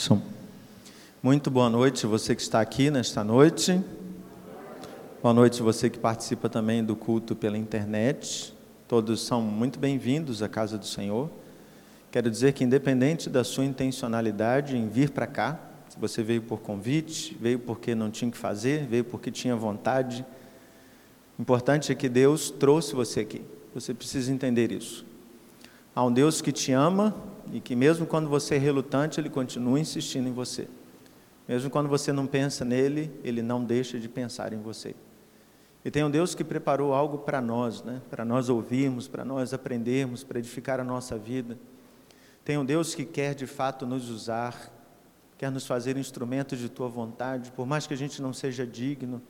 Som. Muito boa noite, você que está aqui nesta noite. Boa noite, você que participa também do culto pela internet. Todos são muito bem-vindos à casa do Senhor. Quero dizer que, independente da sua intencionalidade em vir para cá, se você veio por convite, veio porque não tinha que fazer, veio porque tinha vontade, o importante é que Deus trouxe você aqui. Você precisa entender isso. Há um Deus que te ama e que, mesmo quando você é relutante, Ele continua insistindo em você. Mesmo quando você não pensa nele, Ele não deixa de pensar em você. E tem um Deus que preparou algo para nós, né? para nós ouvirmos, para nós aprendermos, para edificar a nossa vida. Tem um Deus que quer de fato nos usar, quer nos fazer instrumentos de tua vontade, por mais que a gente não seja digno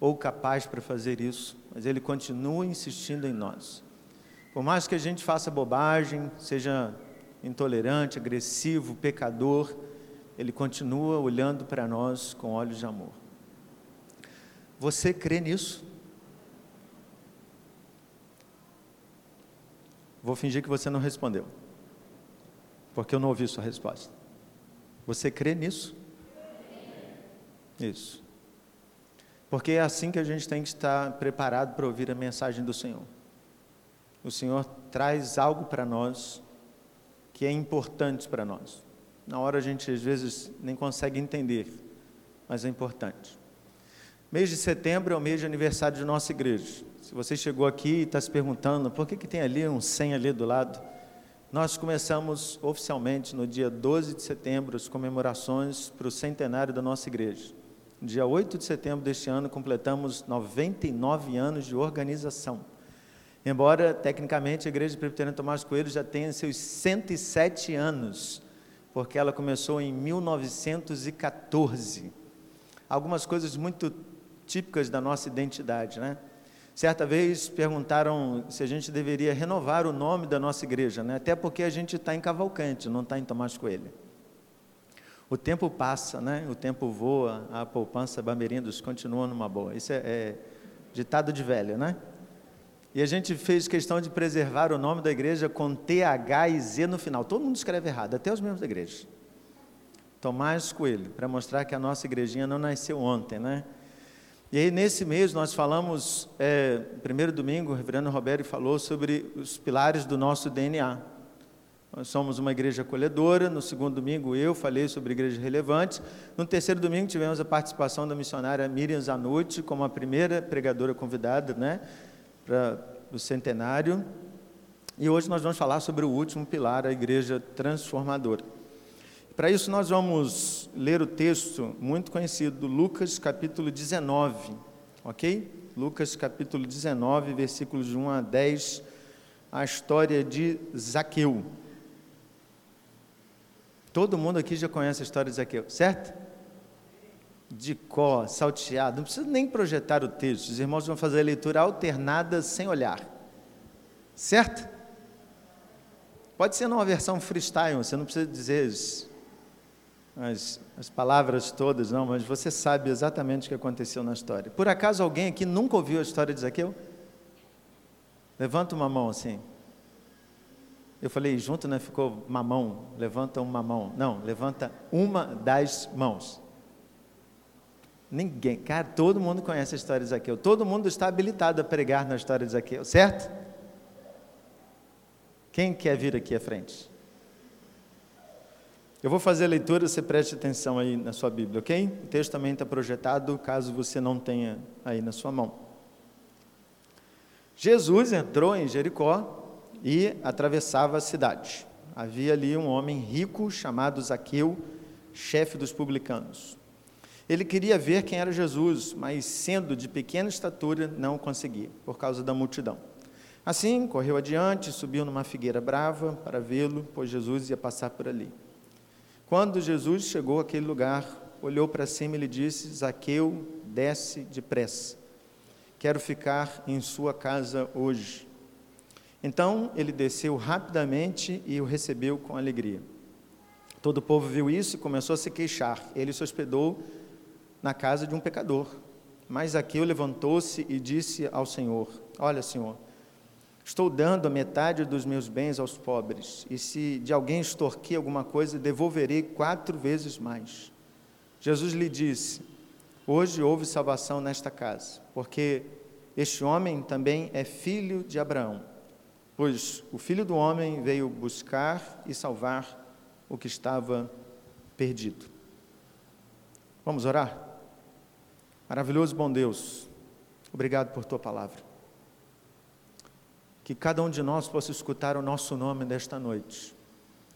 ou capaz para fazer isso, mas Ele continua insistindo em nós. Por mais que a gente faça bobagem, seja intolerante, agressivo, pecador, Ele continua olhando para nós com olhos de amor. Você crê nisso? Vou fingir que você não respondeu, porque eu não ouvi sua resposta. Você crê nisso? Isso. Porque é assim que a gente tem que estar preparado para ouvir a mensagem do Senhor. O Senhor traz algo para nós que é importante para nós. Na hora a gente às vezes nem consegue entender, mas é importante. Mês de setembro é o mês de aniversário de nossa igreja. Se você chegou aqui e está se perguntando por que, que tem ali um 100 ali do lado, nós começamos oficialmente no dia 12 de setembro as comemorações para o centenário da nossa igreja. Dia 8 de setembro deste ano completamos 99 anos de organização. Embora, tecnicamente, a Igreja Presbiteriana Tomás Coelho já tenha seus 107 anos, porque ela começou em 1914. Algumas coisas muito típicas da nossa identidade, né? Certa vez perguntaram se a gente deveria renovar o nome da nossa igreja, né? até porque a gente está em Cavalcante, não está em Tomás Coelho. O tempo passa, né? o tempo voa, a poupança Bamerindos continua numa boa. Isso é, é ditado de velho, né? E a gente fez questão de preservar o nome da igreja com TH e Z no final. Todo mundo escreve errado, até os membros da igreja. Tomás Coelho, para mostrar que a nossa igrejinha não nasceu ontem, né? E aí, nesse mês, nós falamos, é, primeiro domingo, o reverendo Roberto falou sobre os pilares do nosso DNA. Nós somos uma igreja acolhedora. No segundo domingo, eu falei sobre igrejas relevantes. No terceiro domingo, tivemos a participação da missionária Miriam Zanucci, como a primeira pregadora convidada né, para o centenário. E hoje nós vamos falar sobre o último pilar, a igreja transformadora. Para isso, nós vamos ler o texto muito conhecido, Lucas capítulo 19, ok? Lucas capítulo 19, versículos de 1 a 10, a história de Zaqueu. Todo mundo aqui já conhece a história de Zaqueu, certo? De có, salteado, não precisa nem projetar o texto, os irmãos vão fazer a leitura alternada sem olhar, certo? Pode ser numa versão freestyle, você não precisa dizer as, as palavras todas, não, mas você sabe exatamente o que aconteceu na história. Por acaso alguém aqui nunca ouviu a história de Zaqueu? Levanta uma mão assim. Eu falei junto, né? Ficou mamão. Levanta uma mão. Não, levanta uma das mãos. Ninguém, cara, todo mundo conhece a história de Zaqueu. Todo mundo está habilitado a pregar na história de Zaqueu, certo? Quem quer vir aqui à frente? Eu vou fazer a leitura, você preste atenção aí na sua Bíblia, ok? O texto também está projetado, caso você não tenha aí na sua mão. Jesus entrou em Jericó e atravessava a cidade. Havia ali um homem rico chamado Zaqueu, chefe dos publicanos. Ele queria ver quem era Jesus, mas sendo de pequena estatura, não conseguia, por causa da multidão. Assim, correu adiante, subiu numa figueira brava para vê-lo, pois Jesus ia passar por ali. Quando Jesus chegou àquele lugar, olhou para cima e lhe disse: Zaqueu, desce depressa. Quero ficar em sua casa hoje. Então ele desceu rapidamente e o recebeu com alegria. Todo o povo viu isso e começou a se queixar. Ele se hospedou na casa de um pecador. Mas Zaqueu levantou-se e disse ao Senhor: Olha, Senhor, Estou dando a metade dos meus bens aos pobres, e se de alguém extorquir alguma coisa, devolverei quatro vezes mais. Jesus lhe disse: Hoje houve salvação nesta casa, porque este homem também é filho de Abraão, pois o filho do homem veio buscar e salvar o que estava perdido. Vamos orar? Maravilhoso bom Deus, obrigado por tua palavra que cada um de nós possa escutar o nosso nome desta noite.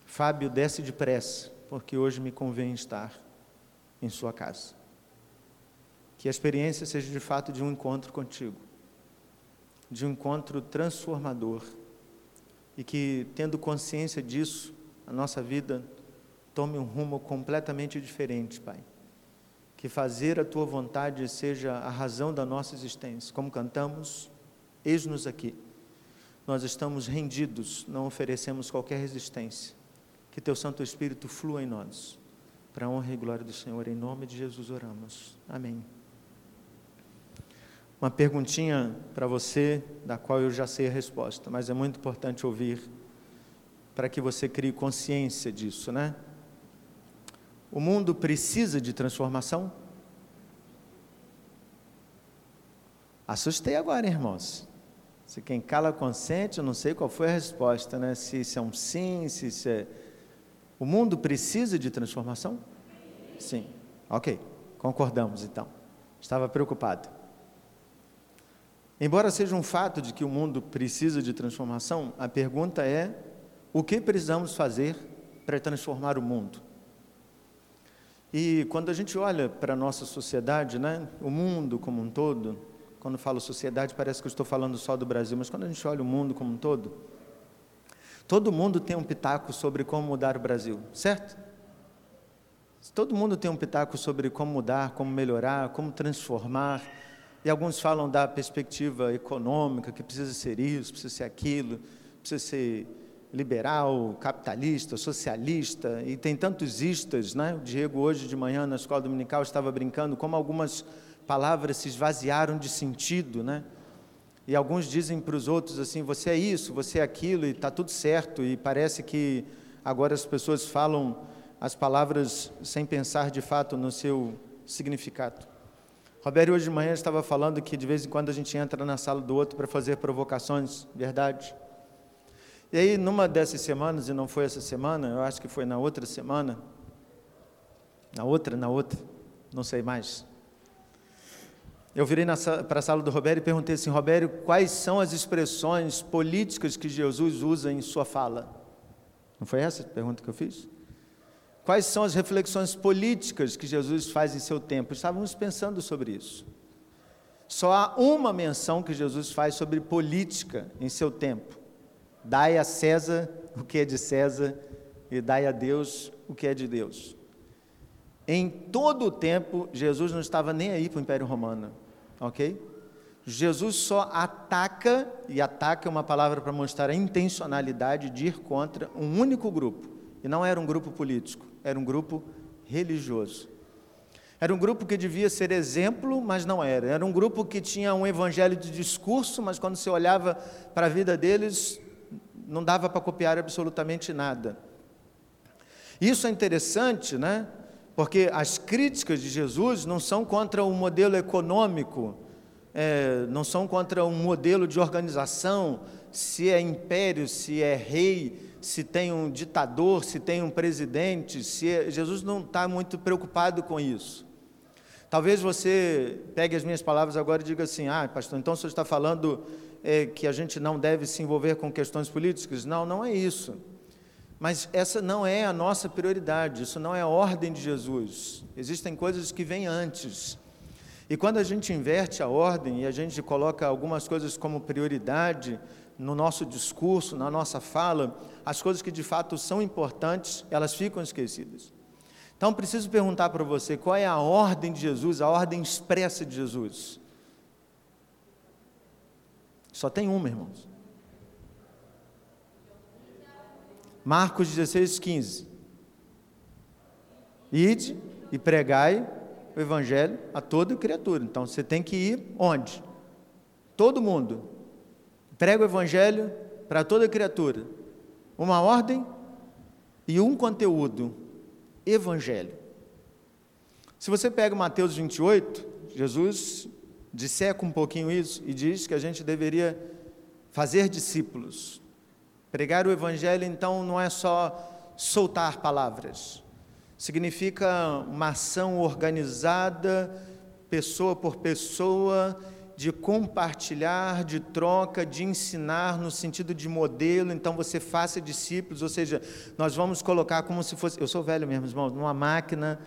Fábio, desce depressa, porque hoje me convém estar em sua casa. Que a experiência seja de fato de um encontro contigo, de um encontro transformador, e que, tendo consciência disso, a nossa vida tome um rumo completamente diferente, Pai. Que fazer a tua vontade seja a razão da nossa existência. Como cantamos, eis-nos aqui nós estamos rendidos, não oferecemos qualquer resistência. Que teu Santo Espírito flua em nós. Para a honra e glória do Senhor, em nome de Jesus oramos. Amém. Uma perguntinha para você, da qual eu já sei a resposta, mas é muito importante ouvir para que você crie consciência disso, né? O mundo precisa de transformação? Assustei agora, irmãos. Se quem cala consente, eu não sei qual foi a resposta, né? Se isso é um sim, se isso é. O mundo precisa de transformação? Sim. Ok, concordamos então. Estava preocupado. Embora seja um fato de que o mundo precisa de transformação, a pergunta é: o que precisamos fazer para transformar o mundo? E quando a gente olha para a nossa sociedade, né, o mundo como um todo, quando falo sociedade, parece que eu estou falando só do Brasil, mas quando a gente olha o mundo como um todo, todo mundo tem um pitaco sobre como mudar o Brasil, certo? Todo mundo tem um pitaco sobre como mudar, como melhorar, como transformar. E alguns falam da perspectiva econômica, que precisa ser isso, precisa ser aquilo, precisa ser liberal, capitalista, socialista, e tem tantos istas, né? O Diego hoje de manhã na escola dominical estava brincando como algumas palavras se esvaziaram de sentido, né? E alguns dizem para os outros assim: você é isso, você é aquilo, e está tudo certo, e parece que agora as pessoas falam as palavras sem pensar de fato no seu significado. Roberto hoje de manhã estava falando que de vez em quando a gente entra na sala do outro para fazer provocações, verdade? E aí, numa dessas semanas, e não foi essa semana, eu acho que foi na outra semana, na outra, na outra, não sei mais. Eu virei para a sala do Roberto e perguntei assim, Roberto, quais são as expressões políticas que Jesus usa em sua fala? Não foi essa a pergunta que eu fiz? Quais são as reflexões políticas que Jesus faz em seu tempo? Estávamos pensando sobre isso. Só há uma menção que Jesus faz sobre política em seu tempo. Dai a César o que é de César e dai a Deus o que é de Deus. Em todo o tempo, Jesus não estava nem aí para o Império Romano ok? Jesus só ataca, e ataca é uma palavra para mostrar a intencionalidade de ir contra um único grupo. E não era um grupo político, era um grupo religioso. Era um grupo que devia ser exemplo, mas não era. Era um grupo que tinha um evangelho de discurso, mas quando você olhava para a vida deles, não dava para copiar absolutamente nada. Isso é interessante, né? Porque as críticas de Jesus não são contra o modelo econômico, é, não são contra um modelo de organização, se é império, se é rei, se tem um ditador, se tem um presidente. Se é, Jesus não está muito preocupado com isso. Talvez você pegue as minhas palavras agora e diga assim: ah, pastor, então você está falando é, que a gente não deve se envolver com questões políticas? Não, não é isso. Mas essa não é a nossa prioridade, isso não é a ordem de Jesus. Existem coisas que vêm antes. E quando a gente inverte a ordem e a gente coloca algumas coisas como prioridade no nosso discurso, na nossa fala, as coisas que de fato são importantes, elas ficam esquecidas. Então preciso perguntar para você, qual é a ordem de Jesus, a ordem expressa de Jesus? Só tem uma, irmãos. Marcos 16, 15. Ide e pregai o evangelho a toda criatura. Então você tem que ir onde? Todo mundo. Prega o evangelho para toda criatura. Uma ordem e um conteúdo: evangelho. Se você pega Mateus 28, Jesus disseca um pouquinho isso e diz que a gente deveria fazer discípulos. Pregar o evangelho, então, não é só soltar palavras. Significa uma ação organizada, pessoa por pessoa, de compartilhar, de troca, de ensinar no sentido de modelo, então você faça discípulos, ou seja, nós vamos colocar como se fosse, eu sou velho mesmo, irmãos, numa máquina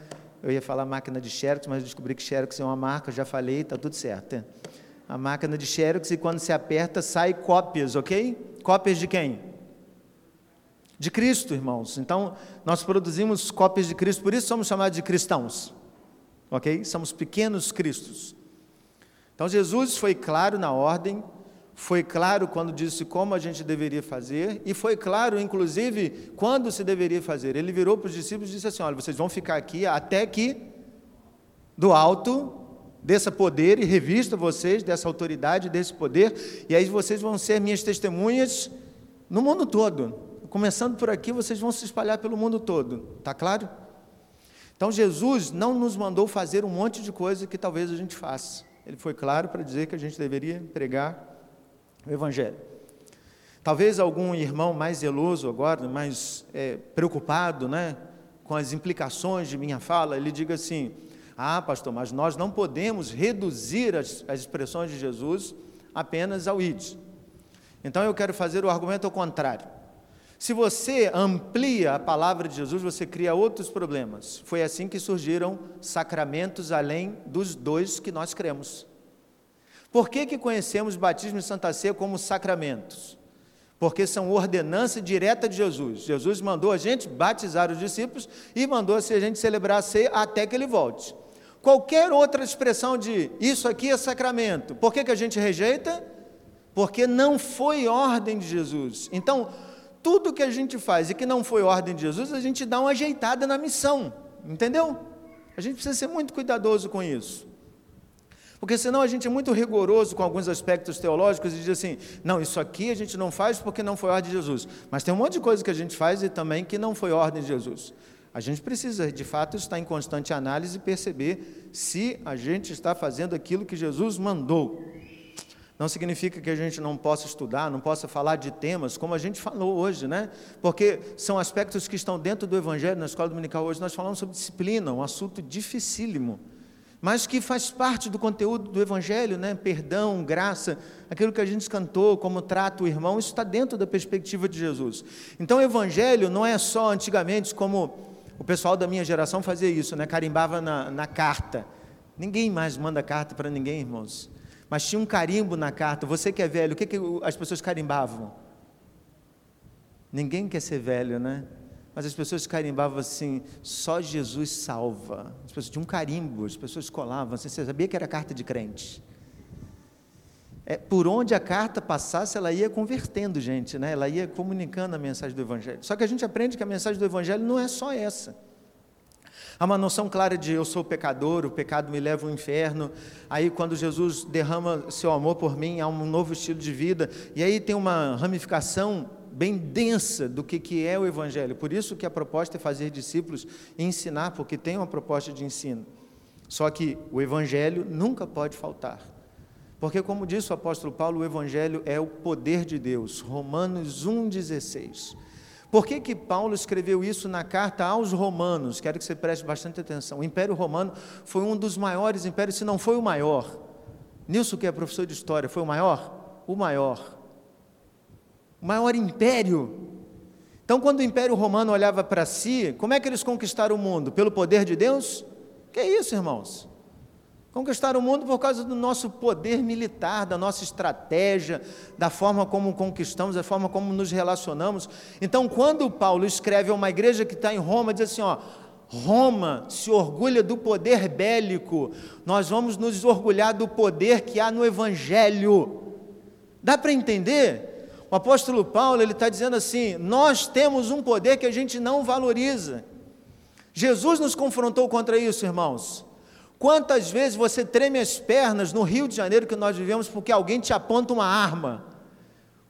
eu ia falar máquina de Xerox, mas descobri que Xerox é uma marca, já falei, está tudo certo. A máquina de Xerox e quando se aperta sai cópias, ok? Cópias de quem? De Cristo, irmãos. Então, nós produzimos cópias de Cristo, por isso somos chamados de cristãos. Ok? Somos pequenos cristos. Então, Jesus foi claro na ordem, foi claro quando disse como a gente deveria fazer, e foi claro, inclusive, quando se deveria fazer. Ele virou para os discípulos e disse assim: Olha, vocês vão ficar aqui até que do alto desse poder e revista vocês dessa autoridade, desse poder, e aí vocês vão ser minhas testemunhas no mundo todo. Começando por aqui, vocês vão se espalhar pelo mundo todo. Está claro? Então Jesus não nos mandou fazer um monte de coisa que talvez a gente faça. Ele foi claro para dizer que a gente deveria pregar o Evangelho. Talvez algum irmão mais zeloso agora, mais é, preocupado né, com as implicações de minha fala, ele diga assim: Ah, pastor, mas nós não podemos reduzir as, as expressões de Jesus apenas ao id. Então eu quero fazer o argumento ao contrário. Se você amplia a palavra de Jesus, você cria outros problemas. Foi assim que surgiram sacramentos além dos dois que nós cremos. Por que, que conhecemos batismo e Santa Ceia como sacramentos? Porque são ordenança direta de Jesus. Jesus mandou a gente batizar os discípulos e mandou a gente celebrar a ceia até que ele volte. Qualquer outra expressão de isso aqui é sacramento, por que, que a gente rejeita? Porque não foi ordem de Jesus. Então, tudo que a gente faz e que não foi ordem de Jesus, a gente dá uma ajeitada na missão, entendeu? A gente precisa ser muito cuidadoso com isso. Porque senão a gente é muito rigoroso com alguns aspectos teológicos e diz assim: não, isso aqui a gente não faz porque não foi ordem de Jesus. Mas tem um monte de coisa que a gente faz e também que não foi ordem de Jesus. A gente precisa, de fato, estar em constante análise e perceber se a gente está fazendo aquilo que Jesus mandou. Não significa que a gente não possa estudar, não possa falar de temas como a gente falou hoje, né? Porque são aspectos que estão dentro do Evangelho, na escola dominical hoje. Nós falamos sobre disciplina, um assunto dificílimo mas que faz parte do conteúdo do Evangelho, né? perdão, graça, aquilo que a gente cantou, como trata o irmão, isso está dentro da perspectiva de Jesus. Então, o Evangelho não é só antigamente como o pessoal da minha geração fazia isso, né? carimbava na, na carta. Ninguém mais manda carta para ninguém, irmãos. Mas tinha um carimbo na carta. Você que é velho, o que, que as pessoas carimbavam? Ninguém quer ser velho, né? Mas as pessoas carimbavam assim, só Jesus salva. As pessoas tinham um carimbo, as pessoas colavam, assim, você sabia que era carta de crente. É, por onde a carta passasse, ela ia convertendo gente, né? ela ia comunicando a mensagem do Evangelho. Só que a gente aprende que a mensagem do Evangelho não é só essa. Há uma noção clara de eu sou pecador, o pecado me leva ao inferno. Aí, quando Jesus derrama seu amor por mim, há um novo estilo de vida. E aí tem uma ramificação bem densa do que, que é o Evangelho. Por isso que a proposta é fazer discípulos e ensinar, porque tem uma proposta de ensino. Só que o Evangelho nunca pode faltar. Porque, como disse o apóstolo Paulo, o Evangelho é o poder de Deus. Romanos 1,16. Por que, que Paulo escreveu isso na carta aos Romanos? Quero que você preste bastante atenção. O Império Romano foi um dos maiores impérios, se não foi o maior. Nilson, que é professor de história, foi o maior? O maior maior império. Então, quando o Império Romano olhava para si, como é que eles conquistaram o mundo? Pelo poder de Deus? Que é isso, irmãos? Conquistaram o mundo por causa do nosso poder militar, da nossa estratégia, da forma como conquistamos, da forma como nos relacionamos. Então, quando Paulo escreve a uma igreja que está em Roma, diz assim: ó, Roma se orgulha do poder bélico, nós vamos nos orgulhar do poder que há no Evangelho. Dá para entender? O apóstolo Paulo ele está dizendo assim: nós temos um poder que a gente não valoriza. Jesus nos confrontou contra isso, irmãos. Quantas vezes você treme as pernas no Rio de Janeiro que nós vivemos porque alguém te aponta uma arma?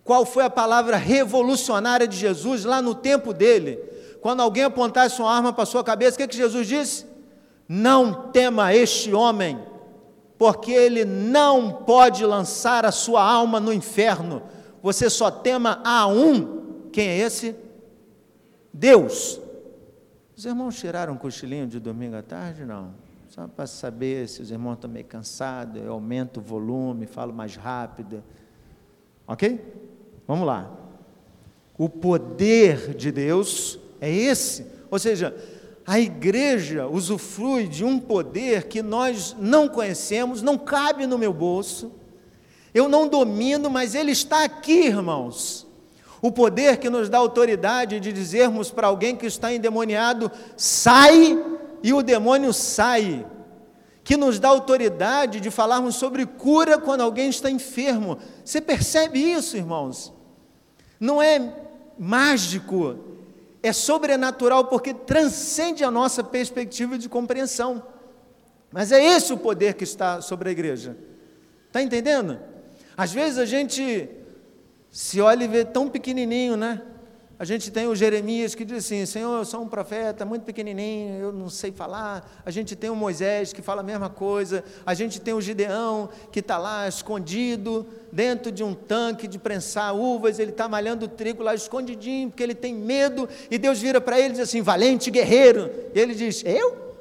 Qual foi a palavra revolucionária de Jesus lá no tempo dele? Quando alguém apontasse uma arma para sua cabeça, o que, que Jesus disse? Não tema este homem, porque ele não pode lançar a sua alma no inferno. Você só tema a um. Quem é esse? Deus. Os irmãos tiraram um cochilinho de domingo à tarde? Não. Só para saber se os irmãos estão meio cansados, eu aumento o volume, falo mais rápido. Ok? Vamos lá. O poder de Deus é esse. Ou seja, a igreja usufrui de um poder que nós não conhecemos, não cabe no meu bolso, eu não domino, mas ele está aqui, irmãos. O poder que nos dá autoridade de dizermos para alguém que está endemoniado: sai, e o demônio sai. Que nos dá autoridade de falarmos sobre cura quando alguém está enfermo. Você percebe isso, irmãos? Não é mágico, é sobrenatural porque transcende a nossa perspectiva de compreensão. Mas é esse o poder que está sobre a igreja. Está entendendo? Às vezes a gente se olha e vê tão pequenininho, né? A gente tem o Jeremias que diz assim: Senhor, eu sou um profeta muito pequenininho, eu não sei falar. A gente tem o Moisés que fala a mesma coisa. A gente tem o Gideão que está lá escondido dentro de um tanque de prensar uvas. Ele está malhando o trigo lá escondidinho porque ele tem medo. E Deus vira para ele e diz assim: Valente guerreiro. E ele diz: Eu?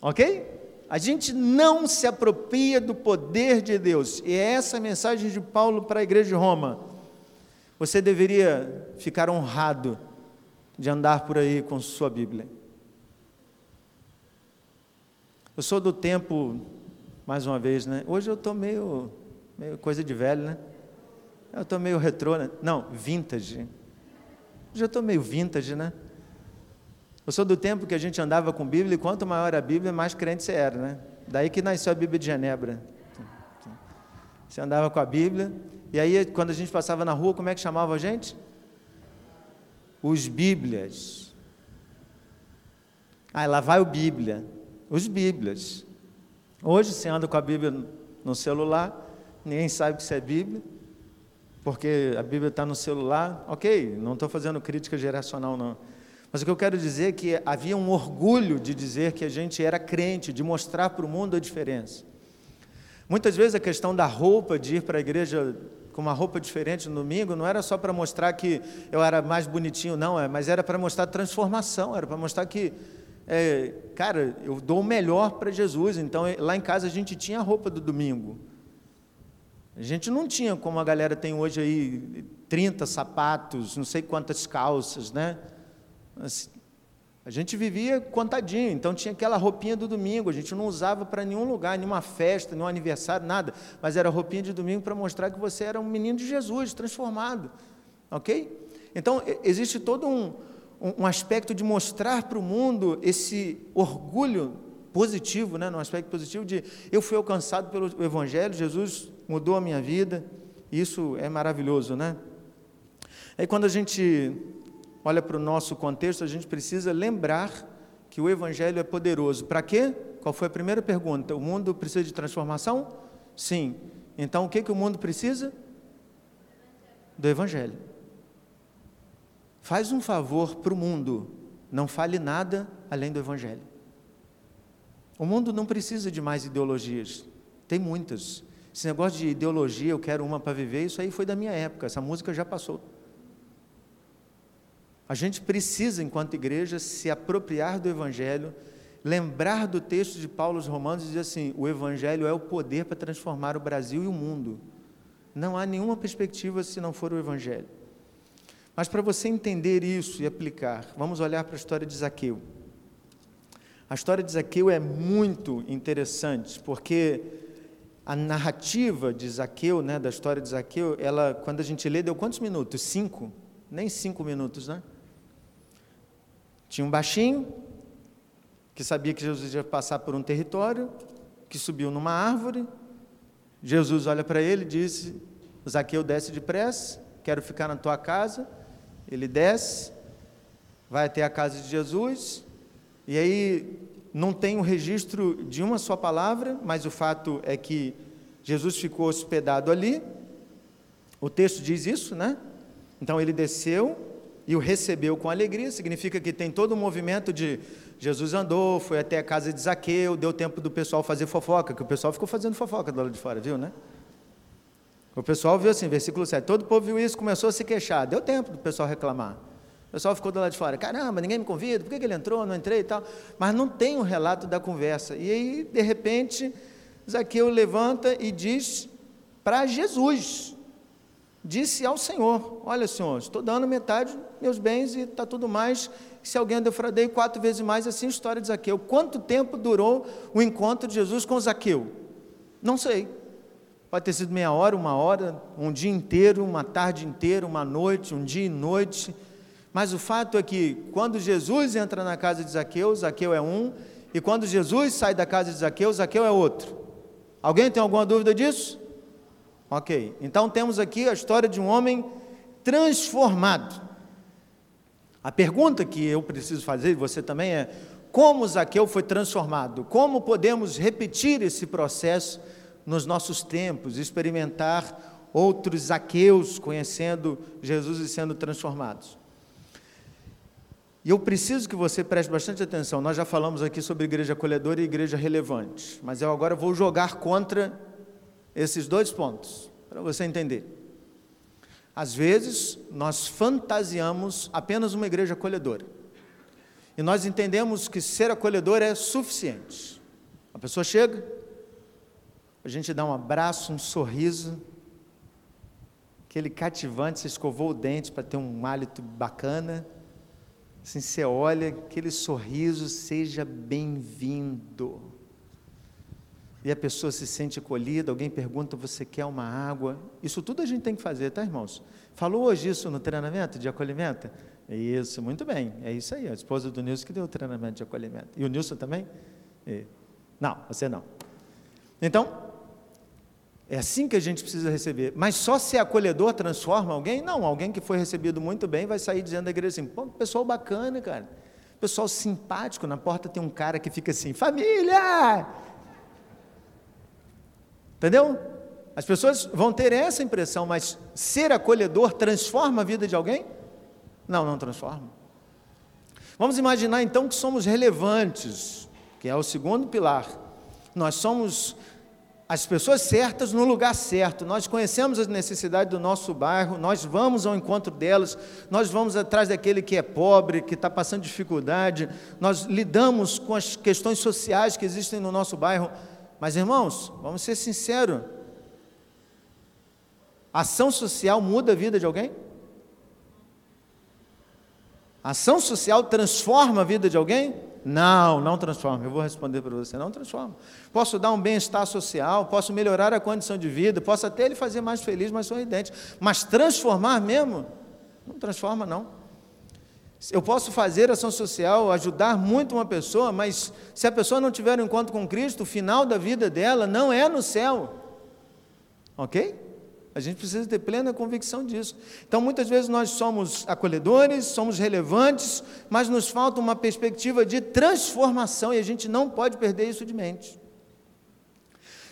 Ok? A gente não se apropria do poder de Deus. E é essa a mensagem de Paulo para a igreja de Roma. Você deveria ficar honrado de andar por aí com sua Bíblia. Eu sou do tempo, mais uma vez, né? Hoje eu estou meio, meio coisa de velho, né? Eu estou meio retrô, né? Não, vintage. Hoje eu estou meio vintage, né? Eu sou do tempo que a gente andava com Bíblia e quanto maior a Bíblia, mais crente você era, né? Daí que nasceu a Bíblia de Genebra. Você andava com a Bíblia e aí, quando a gente passava na rua, como é que chamava a gente? Os Bíblias. Ah, lá vai o Bíblia. Os Bíblias. Hoje você anda com a Bíblia no celular, ninguém sabe que isso é Bíblia, porque a Bíblia está no celular. Ok, não estou fazendo crítica geracional, não. Mas o que eu quero dizer é que havia um orgulho de dizer que a gente era crente, de mostrar para o mundo a diferença. Muitas vezes a questão da roupa, de ir para a igreja com uma roupa diferente no domingo, não era só para mostrar que eu era mais bonitinho, não, é, mas era para mostrar transformação, era para mostrar que, é, cara, eu dou o melhor para Jesus. Então, lá em casa a gente tinha a roupa do domingo. A gente não tinha, como a galera tem hoje aí, 30 sapatos, não sei quantas calças, né? A gente vivia contadinho, então tinha aquela roupinha do domingo, a gente não usava para nenhum lugar, nenhuma festa, nenhum aniversário, nada, mas era roupinha de domingo para mostrar que você era um menino de Jesus, transformado, ok? Então, existe todo um, um aspecto de mostrar para o mundo esse orgulho positivo, né, no aspecto positivo de eu fui alcançado pelo Evangelho, Jesus mudou a minha vida, isso é maravilhoso, né? Aí quando a gente olha para o nosso contexto, a gente precisa lembrar que o Evangelho é poderoso. Para quê? Qual foi a primeira pergunta? O mundo precisa de transformação? Sim. Então o que, que o mundo precisa? Do Evangelho. Faz um favor para o mundo, não fale nada além do Evangelho. O mundo não precisa de mais ideologias, tem muitas. Esse negócio de ideologia, eu quero uma para viver, isso aí foi da minha época, essa música já passou. A gente precisa, enquanto igreja, se apropriar do Evangelho, lembrar do texto de Paulo aos Romanos e dizer assim: o Evangelho é o poder para transformar o Brasil e o mundo. Não há nenhuma perspectiva se não for o Evangelho. Mas para você entender isso e aplicar, vamos olhar para a história de Zaqueu. A história de Zaqueu é muito interessante, porque a narrativa de Zaqueu, né, da história de Zaqueu, ela, quando a gente lê, deu quantos minutos? Cinco? Nem cinco minutos, né? Tinha um baixinho, que sabia que Jesus ia passar por um território, que subiu numa árvore. Jesus olha para ele e disse: Zaqueu, desce depressa, quero ficar na tua casa. Ele desce, vai até a casa de Jesus, e aí não tem o um registro de uma só palavra, mas o fato é que Jesus ficou hospedado ali. O texto diz isso, né? Então ele desceu e o recebeu com alegria, significa que tem todo um movimento de Jesus andou, foi até a casa de Zaqueu, deu tempo do pessoal fazer fofoca, que o pessoal ficou fazendo fofoca do lado de fora, viu, né? O pessoal viu assim, versículo 7, todo o povo viu isso, começou a se queixar, deu tempo do pessoal reclamar. O pessoal ficou do lado de fora, caramba, ninguém me convida, por que ele entrou, não entrei e tal. Mas não tem o um relato da conversa. E aí, de repente, Zaqueu levanta e diz para Jesus, disse ao Senhor: Olha, Senhor, estou dando metade dos meus bens e está tudo mais. Se alguém defraudei quatro vezes mais, assim a história de Zaqueu. Quanto tempo durou o encontro de Jesus com Zaqueu? Não sei. Pode ter sido meia hora, uma hora, um dia inteiro, uma tarde inteira, uma noite, um dia e noite. Mas o fato é que quando Jesus entra na casa de Zaqueu, Zaqueu é um, e quando Jesus sai da casa de Zaqueu, Zaqueu é outro. Alguém tem alguma dúvida disso? Ok. Então temos aqui a história de um homem transformado. A pergunta que eu preciso fazer, e você também, é: como Zaqueu foi transformado? Como podemos repetir esse processo nos nossos tempos, experimentar outros Zaqueus conhecendo Jesus e sendo transformados? E eu preciso que você preste bastante atenção. Nós já falamos aqui sobre igreja acolhedora e igreja relevante, mas eu agora vou jogar contra esses dois pontos, para você entender. Às vezes, nós fantasiamos apenas uma igreja acolhedora. E nós entendemos que ser acolhedor é suficiente. A pessoa chega, a gente dá um abraço, um sorriso, aquele cativante, você escovou o dente para ter um hálito bacana Assim, você olha aquele sorriso, seja bem-vindo. E a pessoa se sente acolhida, alguém pergunta, você quer uma água? Isso tudo a gente tem que fazer, tá, irmãos? Falou hoje isso no treinamento de acolhimento? Isso, muito bem, é isso aí, a esposa do Nilson que deu o treinamento de acolhimento. E o Nilson também? É. Não, você não. Então, é assim que a gente precisa receber. Mas só ser acolhedor transforma alguém? Não, alguém que foi recebido muito bem vai sair dizendo da igreja assim: pô, pessoal bacana, cara. Pessoal simpático. Na porta tem um cara que fica assim: família! Entendeu? As pessoas vão ter essa impressão, mas ser acolhedor transforma a vida de alguém? Não, não transforma. Vamos imaginar então que somos relevantes, que é o segundo pilar. Nós somos as pessoas certas no lugar certo. Nós conhecemos as necessidades do nosso bairro, nós vamos ao encontro delas, nós vamos atrás daquele que é pobre, que está passando dificuldade, nós lidamos com as questões sociais que existem no nosso bairro. Mas, irmãos, vamos ser sinceros: ação social muda a vida de alguém? Ação social transforma a vida de alguém? Não, não transforma. Eu vou responder para você: não transforma. Posso dar um bem-estar social, posso melhorar a condição de vida, posso até ele fazer mais feliz, mais sorridente. Mas transformar mesmo? Não transforma, não. Eu posso fazer ação social, ajudar muito uma pessoa, mas se a pessoa não tiver um encontro com Cristo, o final da vida dela não é no céu. Ok? A gente precisa ter plena convicção disso. Então, muitas vezes nós somos acolhedores, somos relevantes, mas nos falta uma perspectiva de transformação e a gente não pode perder isso de mente.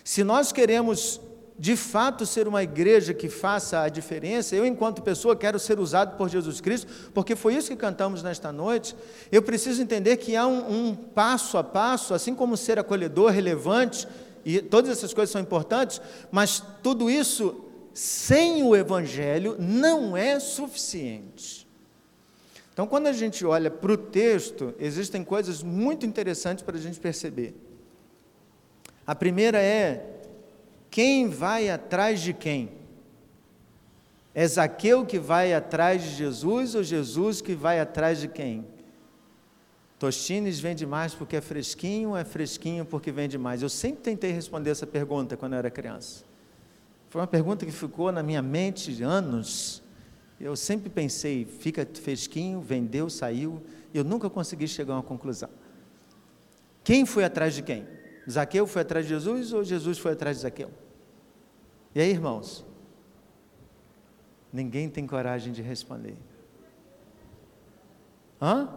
Se nós queremos de fato ser uma igreja que faça a diferença, eu, enquanto pessoa, quero ser usado por Jesus Cristo, porque foi isso que cantamos nesta noite. Eu preciso entender que há um, um passo a passo, assim como ser acolhedor, relevante, e todas essas coisas são importantes, mas tudo isso sem o Evangelho não é suficiente. Então, quando a gente olha para o texto, existem coisas muito interessantes para a gente perceber. A primeira é: quem vai atrás de quem? É Zaqueu que vai atrás de Jesus ou Jesus que vai atrás de quem? Tostines vende mais porque é fresquinho ou é fresquinho porque vende mais? Eu sempre tentei responder essa pergunta quando eu era criança. Foi uma pergunta que ficou na minha mente anos. Eu sempre pensei, fica fresquinho, vendeu, saiu, eu nunca consegui chegar a uma conclusão. Quem foi atrás de quem? Zaqueu foi atrás de Jesus ou Jesus foi atrás de Zaqueu? E aí, irmãos? Ninguém tem coragem de responder. Hã?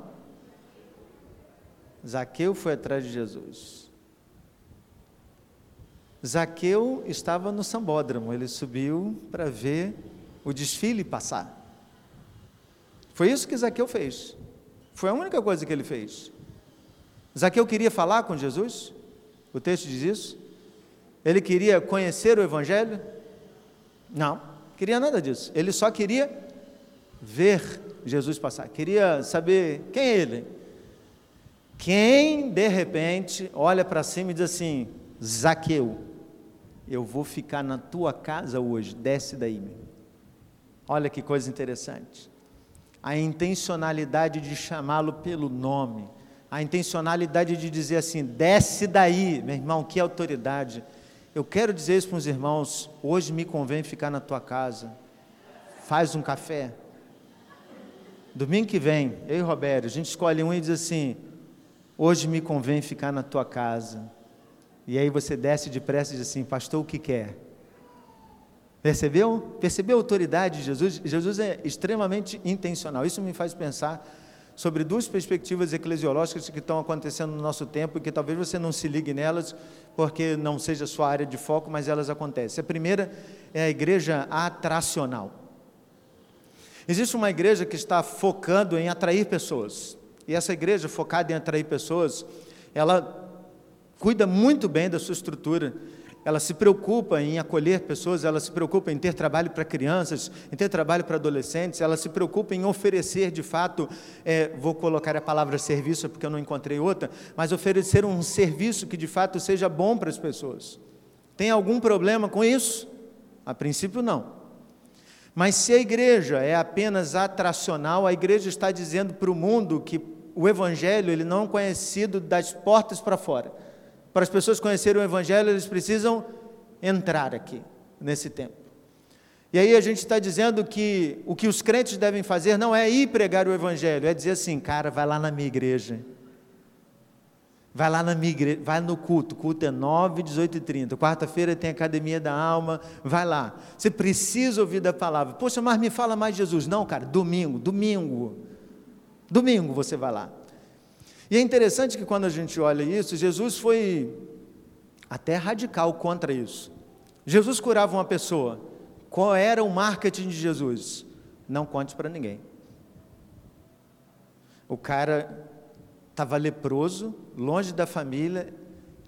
Zaqueu foi atrás de Jesus. Zaqueu estava no sambódromo, ele subiu para ver o desfile passar. Foi isso que Zaqueu fez. Foi a única coisa que ele fez. Zaqueu queria falar com Jesus? O texto diz isso? Ele queria conhecer o Evangelho? Não, queria nada disso. Ele só queria ver Jesus passar. Queria saber quem é ele. Quem, de repente, olha para cima e diz assim: Zaqueu, eu vou ficar na tua casa hoje, desce daí. Meu. Olha que coisa interessante. A intencionalidade de chamá-lo pelo nome, a intencionalidade de dizer assim: desce daí, meu irmão, que autoridade. Eu quero dizer isso para os irmãos: hoje me convém ficar na tua casa, faz um café. Domingo que vem, eu e Roberto, a gente escolhe um e diz assim: hoje me convém ficar na tua casa. E aí você desce depressa e diz assim: pastor, o que quer? Percebeu? Percebeu a autoridade de Jesus? Jesus é extremamente intencional. Isso me faz pensar sobre duas perspectivas eclesiológicas que estão acontecendo no nosso tempo e que talvez você não se ligue nelas, porque não seja sua área de foco, mas elas acontecem. A primeira é a igreja atracional. Existe uma igreja que está focando em atrair pessoas. E essa igreja focada em atrair pessoas, ela cuida muito bem da sua estrutura ela se preocupa em acolher pessoas, ela se preocupa em ter trabalho para crianças, em ter trabalho para adolescentes, ela se preocupa em oferecer de fato, é, vou colocar a palavra serviço porque eu não encontrei outra, mas oferecer um serviço que de fato seja bom para as pessoas. Tem algum problema com isso? A princípio, não. Mas se a igreja é apenas atracional, a igreja está dizendo para o mundo que o evangelho ele não é conhecido das portas para fora para as pessoas conhecerem o Evangelho, eles precisam entrar aqui, nesse tempo. E aí a gente está dizendo que o que os crentes devem fazer não é ir pregar o Evangelho, é dizer assim, cara, vai lá na minha igreja. Vai lá na minha igreja, vai no culto. Culto é 9, 18 e 30. Quarta-feira tem Academia da Alma. Vai lá. Você precisa ouvir da palavra. Poxa, mas me fala mais Jesus. Não, cara, domingo, domingo. Domingo você vai lá. E é interessante que quando a gente olha isso, Jesus foi até radical contra isso. Jesus curava uma pessoa. Qual era o marketing de Jesus? Não conte para ninguém. O cara estava leproso, longe da família,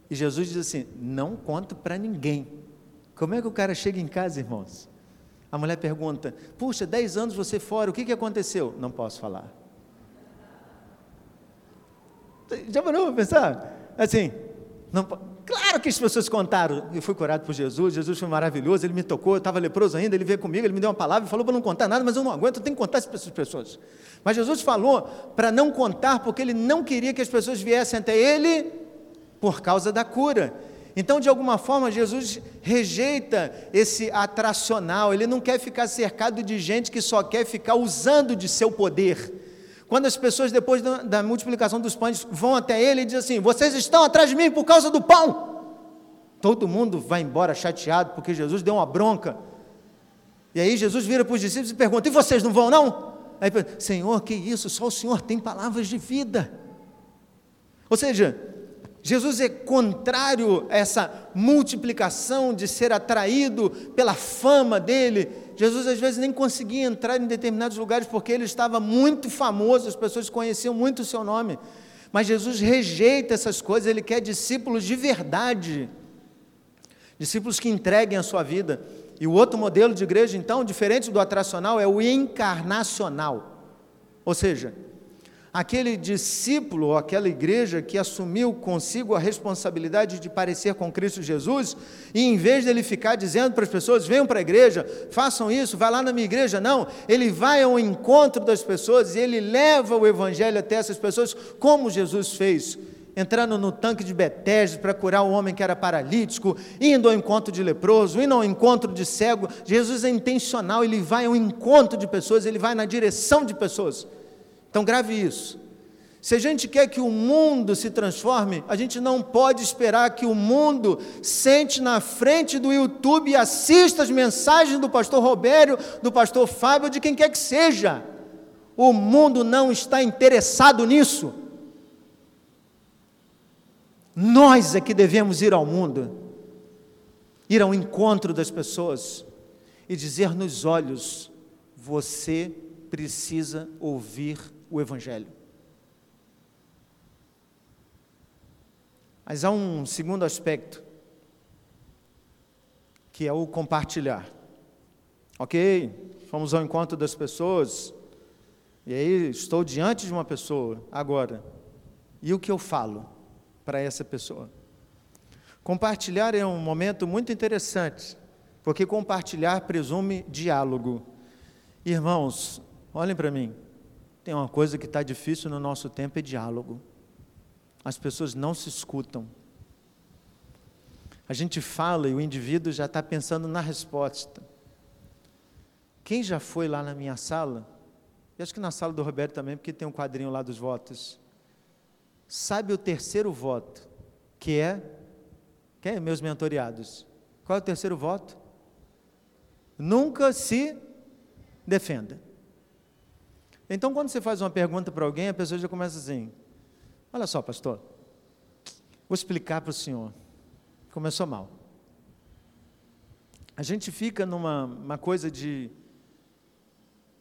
e Jesus diz assim: Não conta para ninguém. Como é que o cara chega em casa, irmãos? A mulher pergunta: Puxa, dez anos você fora, o que, que aconteceu? Não posso falar. Já parou para pensar? Assim, não, claro que as pessoas contaram. Eu fui curado por Jesus, Jesus foi maravilhoso, ele me tocou, eu estava leproso ainda, ele veio comigo, ele me deu uma palavra, falou para não contar nada, mas eu não aguento, eu tenho que contar isso para essas pessoas. Mas Jesus falou para não contar, porque ele não queria que as pessoas viessem até ele por causa da cura. Então, de alguma forma, Jesus rejeita esse atracional, ele não quer ficar cercado de gente que só quer ficar usando de seu poder quando as pessoas, depois da, da multiplicação dos pães, vão até ele e dizem assim: Vocês estão atrás de mim por causa do pão. Todo mundo vai embora chateado porque Jesus deu uma bronca. E aí Jesus vira para os discípulos e pergunta: E vocês não vão não? Aí, Senhor, que isso? Só o Senhor tem palavras de vida. Ou seja, Jesus é contrário a essa multiplicação de ser atraído pela fama dele. Jesus às vezes nem conseguia entrar em determinados lugares porque ele estava muito famoso, as pessoas conheciam muito o seu nome. Mas Jesus rejeita essas coisas, ele quer discípulos de verdade, discípulos que entreguem a sua vida. E o outro modelo de igreja, então, diferente do atracional, é o encarnacional. Ou seja, aquele discípulo ou aquela igreja que assumiu consigo a responsabilidade de parecer com Cristo Jesus, e em vez dele ficar dizendo para as pessoas: venham para a igreja, façam isso, vá lá na minha igreja, não, ele vai ao encontro das pessoas e ele leva o evangelho até essas pessoas, como Jesus fez. Entrando no tanque de Betesda para curar o homem que era paralítico, indo ao encontro de leproso, indo ao encontro de cego. Jesus é intencional, ele vai ao encontro de pessoas, ele vai na direção de pessoas. Então, grave isso. Se a gente quer que o mundo se transforme, a gente não pode esperar que o mundo sente na frente do YouTube e assista as mensagens do pastor Robério, do pastor Fábio, de quem quer que seja. O mundo não está interessado nisso. Nós é que devemos ir ao mundo, ir ao encontro das pessoas e dizer nos olhos: você precisa ouvir o Evangelho. Mas há um segundo aspecto, que é o compartilhar. Ok, fomos ao encontro das pessoas, e aí estou diante de uma pessoa agora, e o que eu falo para essa pessoa? Compartilhar é um momento muito interessante, porque compartilhar presume diálogo. Irmãos, olhem para mim, tem uma coisa que está difícil no nosso tempo: é diálogo. As pessoas não se escutam. A gente fala e o indivíduo já está pensando na resposta. Quem já foi lá na minha sala? E acho que na sala do Roberto também, porque tem um quadrinho lá dos votos. Sabe o terceiro voto, que é quem é meus mentoriados? Qual é o terceiro voto? Nunca se defenda. Então, quando você faz uma pergunta para alguém, a pessoa já começa assim: Olha só, pastor, vou explicar para o senhor. Começou mal. A gente fica numa uma coisa de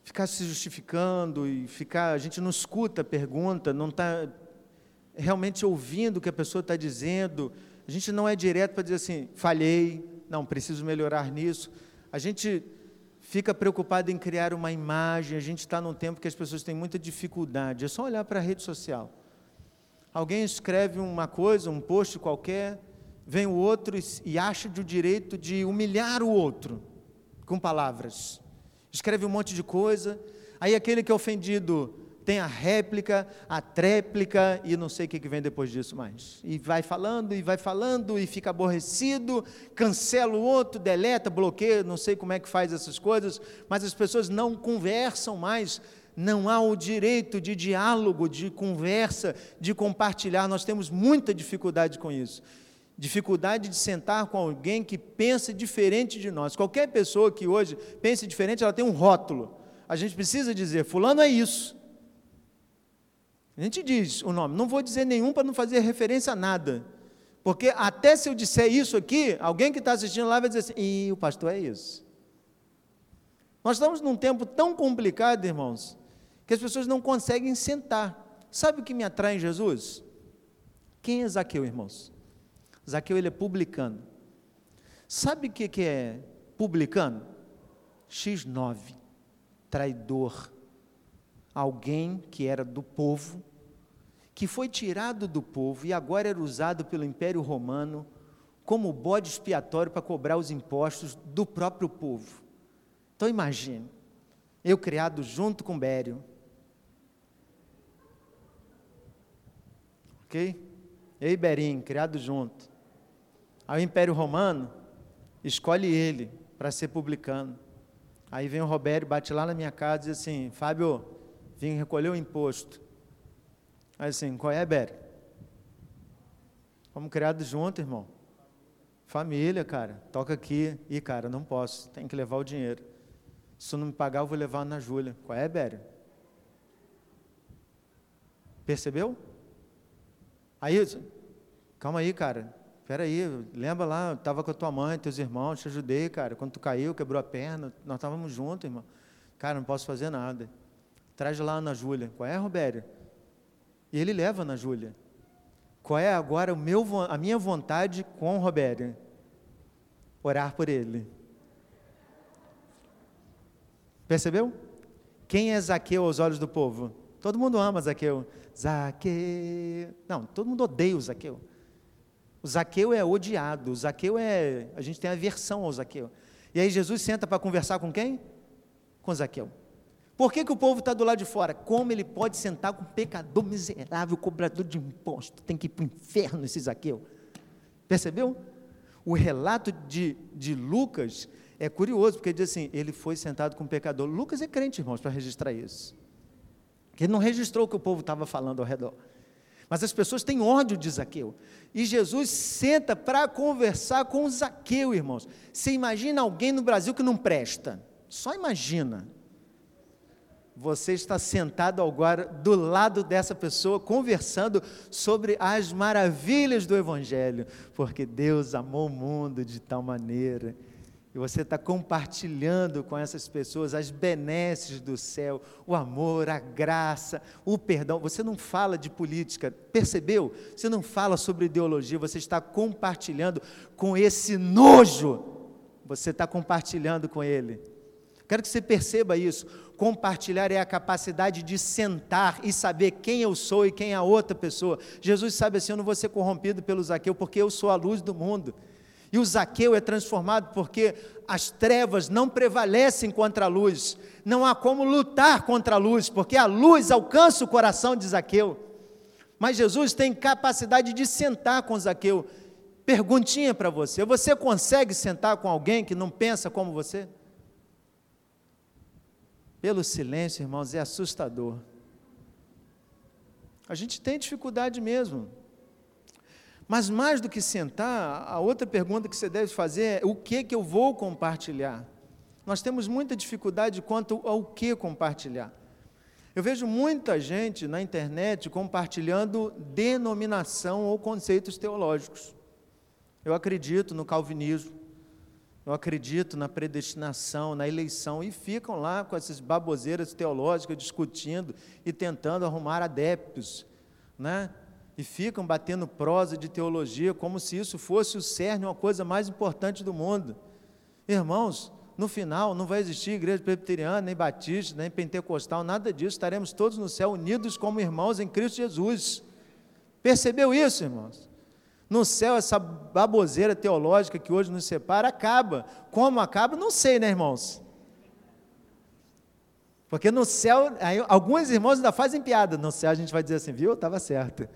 ficar se justificando e ficar. A gente não escuta a pergunta, não está realmente ouvindo o que a pessoa está dizendo. A gente não é direto para dizer assim, falhei, não, preciso melhorar nisso. A gente fica preocupado em criar uma imagem, a gente está num tempo que as pessoas têm muita dificuldade. É só olhar para a rede social. Alguém escreve uma coisa, um post qualquer, vem o outro e acha de o direito de humilhar o outro com palavras. Escreve um monte de coisa, aí aquele que é ofendido tem a réplica, a tréplica e não sei o que vem depois disso mais. E vai falando, e vai falando, e fica aborrecido, cancela o outro, deleta, bloqueia, não sei como é que faz essas coisas, mas as pessoas não conversam mais, não há o direito de diálogo, de conversa, de compartilhar, nós temos muita dificuldade com isso. Dificuldade de sentar com alguém que pensa diferente de nós. Qualquer pessoa que hoje pense diferente, ela tem um rótulo. A gente precisa dizer, fulano é isso. A gente diz o nome, não vou dizer nenhum para não fazer referência a nada. Porque até se eu disser isso aqui, alguém que está assistindo lá vai dizer assim, e o pastor é isso. Nós estamos num tempo tão complicado, irmãos, que as pessoas não conseguem sentar. Sabe o que me atrai em Jesus? Quem é Zaqueu, irmãos? Zaqueu, ele é publicano. Sabe o que, é publicano? X9, traidor, alguém que era do povo, que foi tirado do povo e agora era usado pelo Império Romano como bode expiatório para cobrar os impostos do próprio povo. Então imagine, eu criado junto com Bério, ok? Eu e Berim, criado junto. Aí o Império Romano escolhe ele para ser publicano. Aí vem o Robério, bate lá na minha casa e diz assim, Fábio, vim recolher o imposto. Aí assim, qual é, Bério? Fomos criados juntos, irmão. Família, cara, toca aqui. E, cara, não posso, tem que levar o dinheiro. Se não me pagar, eu vou levar na Júlia. Qual é, Bério? Percebeu? Aí, calma aí, cara. Espera aí, lembra lá, estava com a tua mãe, teus irmãos, te ajudei, cara. Quando tu caiu, quebrou a perna, nós estávamos juntos, irmão. Cara, não posso fazer nada. Traz lá a Ana Júlia. Qual é, Robério? E ele leva a Ana Júlia. Qual é agora o meu, a minha vontade com Robério? Orar por ele. Percebeu? Quem é Zaqueu aos olhos do povo? Todo mundo ama Zaqueu. Zaqueu. Não, todo mundo odeia o Zaqueu. O Zaqueu é odiado. O Zaqueu é. A gente tem aversão ao Zaqueu. E aí Jesus senta para conversar com quem? Com Zaqueu. Por que, que o povo está do lado de fora? Como ele pode sentar com um pecador miserável, cobrador de imposto? Tem que ir para o inferno esse Zaqueu. Percebeu? O relato de, de Lucas é curioso, porque diz assim: ele foi sentado com um pecador. Lucas é crente, irmãos, para registrar isso. Ele não registrou o que o povo estava falando ao redor. Mas as pessoas têm ódio de Zaqueu. E Jesus senta para conversar com Zaqueu, irmãos. Você imagina alguém no Brasil que não presta? Só imagina você está sentado agora do lado dessa pessoa, conversando sobre as maravilhas do Evangelho, porque Deus amou o mundo de tal maneira E você está compartilhando com essas pessoas as benesses do céu, o amor, a graça, o perdão. Você não fala de política, percebeu? Você não fala sobre ideologia, você está compartilhando com esse nojo. Você está compartilhando com ele. Quero que você perceba isso. Compartilhar é a capacidade de sentar e saber quem eu sou e quem é a outra pessoa. Jesus sabe assim: eu não vou ser corrompido pelo Zaqueu, porque eu sou a luz do mundo. E o Zaqueu é transformado porque as trevas não prevalecem contra a luz. Não há como lutar contra a luz, porque a luz alcança o coração de Zaqueu. Mas Jesus tem capacidade de sentar com Zaqueu. Perguntinha para você: você consegue sentar com alguém que não pensa como você? Pelo silêncio, irmãos, é assustador. A gente tem dificuldade mesmo. Mas mais do que sentar, a outra pergunta que você deve fazer é: o que que eu vou compartilhar? Nós temos muita dificuldade quanto ao que compartilhar. Eu vejo muita gente na internet compartilhando denominação ou conceitos teológicos. Eu acredito no calvinismo, eu acredito na predestinação, na eleição, e ficam lá com essas baboseiras teológicas discutindo e tentando arrumar adeptos, né? e ficam batendo prosa de teologia como se isso fosse o cerne, uma coisa mais importante do mundo. Irmãos, no final não vai existir igreja presbiteriana, nem batista, nem pentecostal, nada disso. Estaremos todos no céu unidos como irmãos em Cristo Jesus. Percebeu isso, irmãos? No céu, essa baboseira teológica que hoje nos separa acaba. Como acaba? Não sei, né, irmãos? Porque no céu, aí, alguns irmãos ainda fazem piada. No céu a gente vai dizer assim, viu? Estava certo.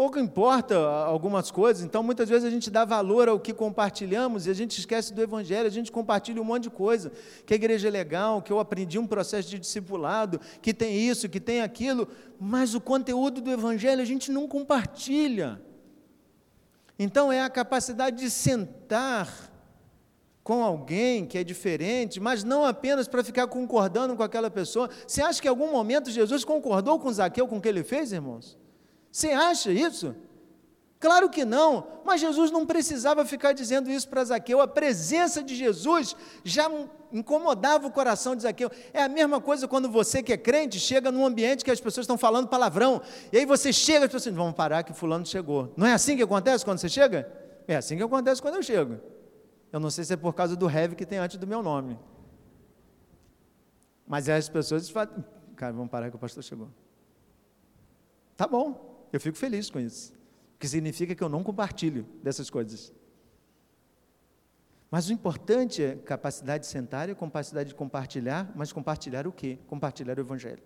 Pouco importa algumas coisas, então muitas vezes a gente dá valor ao que compartilhamos e a gente esquece do Evangelho, a gente compartilha um monte de coisa, que a igreja é legal, que eu aprendi um processo de discipulado, que tem isso, que tem aquilo, mas o conteúdo do Evangelho a gente não compartilha. Então é a capacidade de sentar com alguém que é diferente, mas não apenas para ficar concordando com aquela pessoa. Você acha que em algum momento Jesus concordou com Zaqueu com o que ele fez, irmãos? Você acha isso? Claro que não, mas Jesus não precisava ficar dizendo isso para Zaqueu, a presença de Jesus já incomodava o coração de Zaqueu. É a mesma coisa quando você que é crente chega num ambiente que as pessoas estão falando palavrão, e aí você chega e as pessoas vamos parar que fulano chegou. Não é assim que acontece quando você chega? É assim que acontece quando eu chego. Eu não sei se é por causa do heavy que tem antes do meu nome. Mas as pessoas falam, cara, vamos parar que o pastor chegou. Tá bom, eu fico feliz com isso, porque significa que eu não compartilho dessas coisas. Mas o importante é capacidade de sentar e capacidade de compartilhar, mas compartilhar o quê? Compartilhar o Evangelho.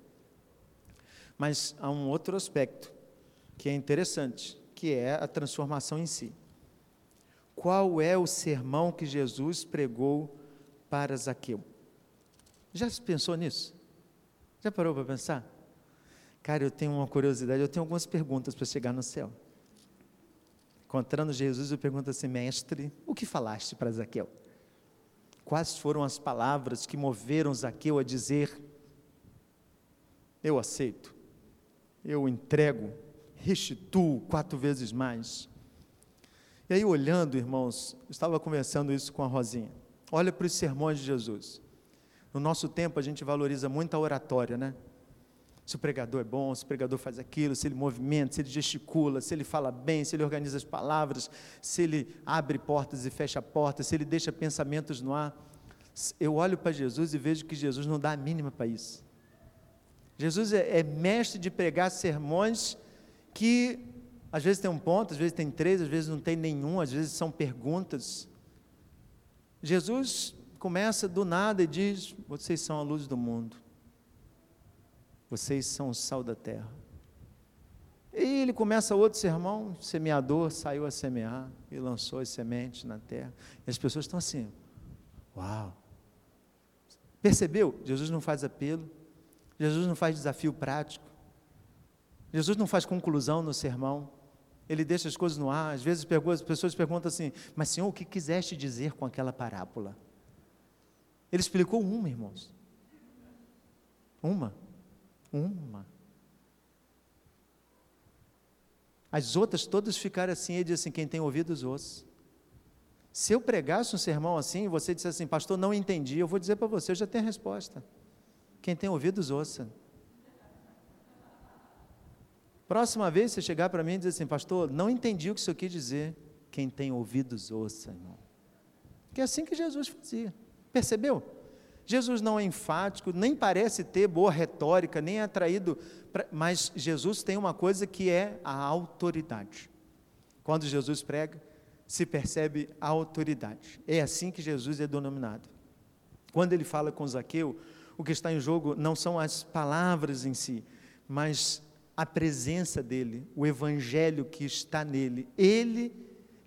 Mas há um outro aspecto que é interessante, que é a transformação em si. Qual é o sermão que Jesus pregou para Zaqueu? Já se pensou nisso? Já parou para pensar? Cara, eu tenho uma curiosidade, eu tenho algumas perguntas para chegar no céu. Encontrando Jesus, eu pergunto assim, mestre, o que falaste para Zaqueu? Quais foram as palavras que moveram Zaqueu a dizer: Eu aceito, eu entrego, restituo quatro vezes mais? E aí, olhando, irmãos, eu estava conversando isso com a Rosinha. Olha para os sermões de Jesus. No nosso tempo, a gente valoriza muito a oratória, né? Se o pregador é bom, se o pregador faz aquilo, se ele movimenta, se ele gesticula, se ele fala bem, se ele organiza as palavras, se ele abre portas e fecha portas, se ele deixa pensamentos no ar. Eu olho para Jesus e vejo que Jesus não dá a mínima para isso. Jesus é, é mestre de pregar sermões que às vezes tem um ponto, às vezes tem três, às vezes não tem nenhum, às vezes são perguntas. Jesus começa do nada e diz: Vocês são a luz do mundo. Vocês são o sal da terra. E ele começa outro sermão, semeador saiu a semear e lançou as sementes na terra. E as pessoas estão assim, uau. Percebeu? Jesus não faz apelo, Jesus não faz desafio prático, Jesus não faz conclusão no sermão, ele deixa as coisas no ar. Às vezes as pessoas perguntam assim, mas Senhor, o que quiseste dizer com aquela parábola? Ele explicou uma, irmãos. Uma. Uma. As outras todas ficaram assim, ele disse assim, quem tem ouvidos, ouça. Se eu pregasse um sermão assim, e você dissesse assim, pastor, não entendi, eu vou dizer para você, eu já tenho a resposta. Quem tem ouvidos, ouça. Próxima vez você chegar para mim e dizer assim, pastor, não entendi o que o senhor quis dizer. Quem tem ouvidos, ouça, irmão. Que é assim que Jesus fazia. Percebeu? Jesus não é enfático, nem parece ter boa retórica, nem é atraído, pra, mas Jesus tem uma coisa que é a autoridade. Quando Jesus prega, se percebe a autoridade. É assim que Jesus é denominado. Quando ele fala com Zaqueu, o que está em jogo não são as palavras em si, mas a presença dele, o evangelho que está nele. Ele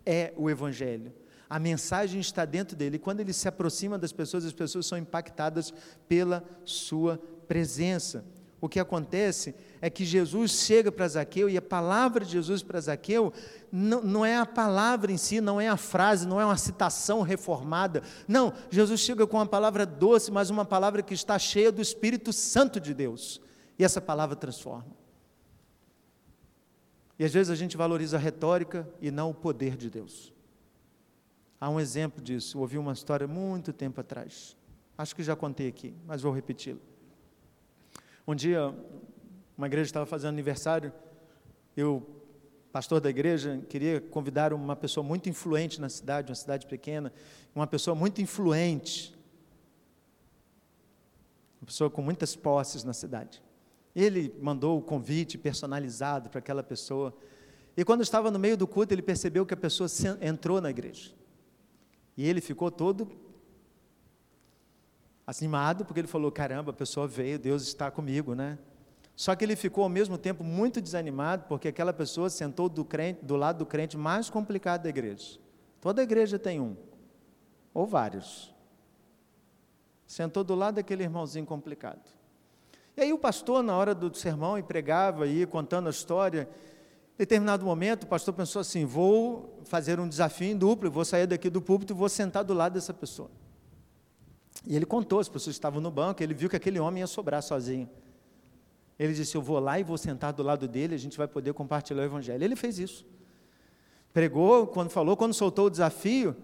é o evangelho. A mensagem está dentro dele. E quando ele se aproxima das pessoas, as pessoas são impactadas pela sua presença. O que acontece é que Jesus chega para Zaqueu e a palavra de Jesus para Zaqueu não, não, é a palavra em si, não é a frase, não é uma citação reformada. Não, Jesus chega com uma palavra doce, mas uma palavra que está cheia do Espírito Santo de Deus. E essa palavra transforma. E às vezes a gente valoriza a retórica e não o poder de Deus. Há um exemplo disso. Eu ouvi uma história muito tempo atrás. Acho que já contei aqui, mas vou repeti-la. Um dia, uma igreja estava fazendo aniversário, eu, pastor da igreja, queria convidar uma pessoa muito influente na cidade, uma cidade pequena, uma pessoa muito influente, uma pessoa com muitas posses na cidade. Ele mandou o convite personalizado para aquela pessoa. E quando estava no meio do culto, ele percebeu que a pessoa entrou na igreja. E ele ficou todo animado, porque ele falou: caramba, a pessoa veio, Deus está comigo, né? Só que ele ficou ao mesmo tempo muito desanimado, porque aquela pessoa sentou do, crente, do lado do crente mais complicado da igreja. Toda igreja tem um, ou vários. Sentou do lado daquele irmãozinho complicado. E aí o pastor, na hora do sermão, e pregava, ia contando a história, determinado momento, o pastor pensou assim: vou fazer um desafio em duplo, vou sair daqui do púlpito e vou sentar do lado dessa pessoa. E ele contou, as pessoas estavam no banco, ele viu que aquele homem ia sobrar sozinho. Ele disse: Eu vou lá e vou sentar do lado dele, a gente vai poder compartilhar o evangelho. Ele fez isso. Pregou, quando falou, quando soltou o desafio,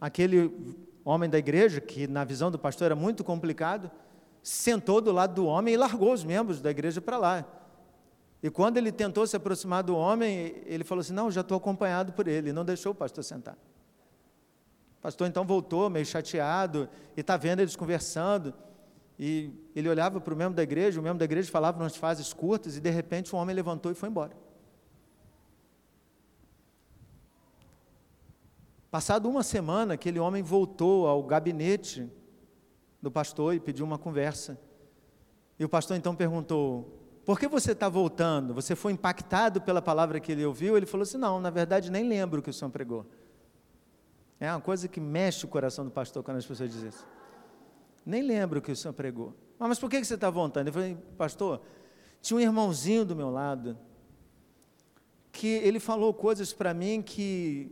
aquele homem da igreja, que na visão do pastor era muito complicado, sentou do lado do homem e largou os membros da igreja para lá. E quando ele tentou se aproximar do homem, ele falou assim: Não, já estou acompanhado por ele. Não deixou o pastor sentar. O pastor então voltou, meio chateado, e está vendo eles conversando. E ele olhava para o membro da igreja, o membro da igreja falava umas fases curtas, e de repente o homem levantou e foi embora. Passado uma semana, aquele homem voltou ao gabinete do pastor e pediu uma conversa. E o pastor então perguntou: por que você está voltando? Você foi impactado pela palavra que ele ouviu? Ele falou assim: Não, na verdade nem lembro o que o senhor pregou. É uma coisa que mexe o coração do pastor quando as pessoas dizem isso. Nem lembro o que o senhor pregou. Ah, mas por que você está voltando? Eu falei: Pastor, tinha um irmãozinho do meu lado que ele falou coisas para mim que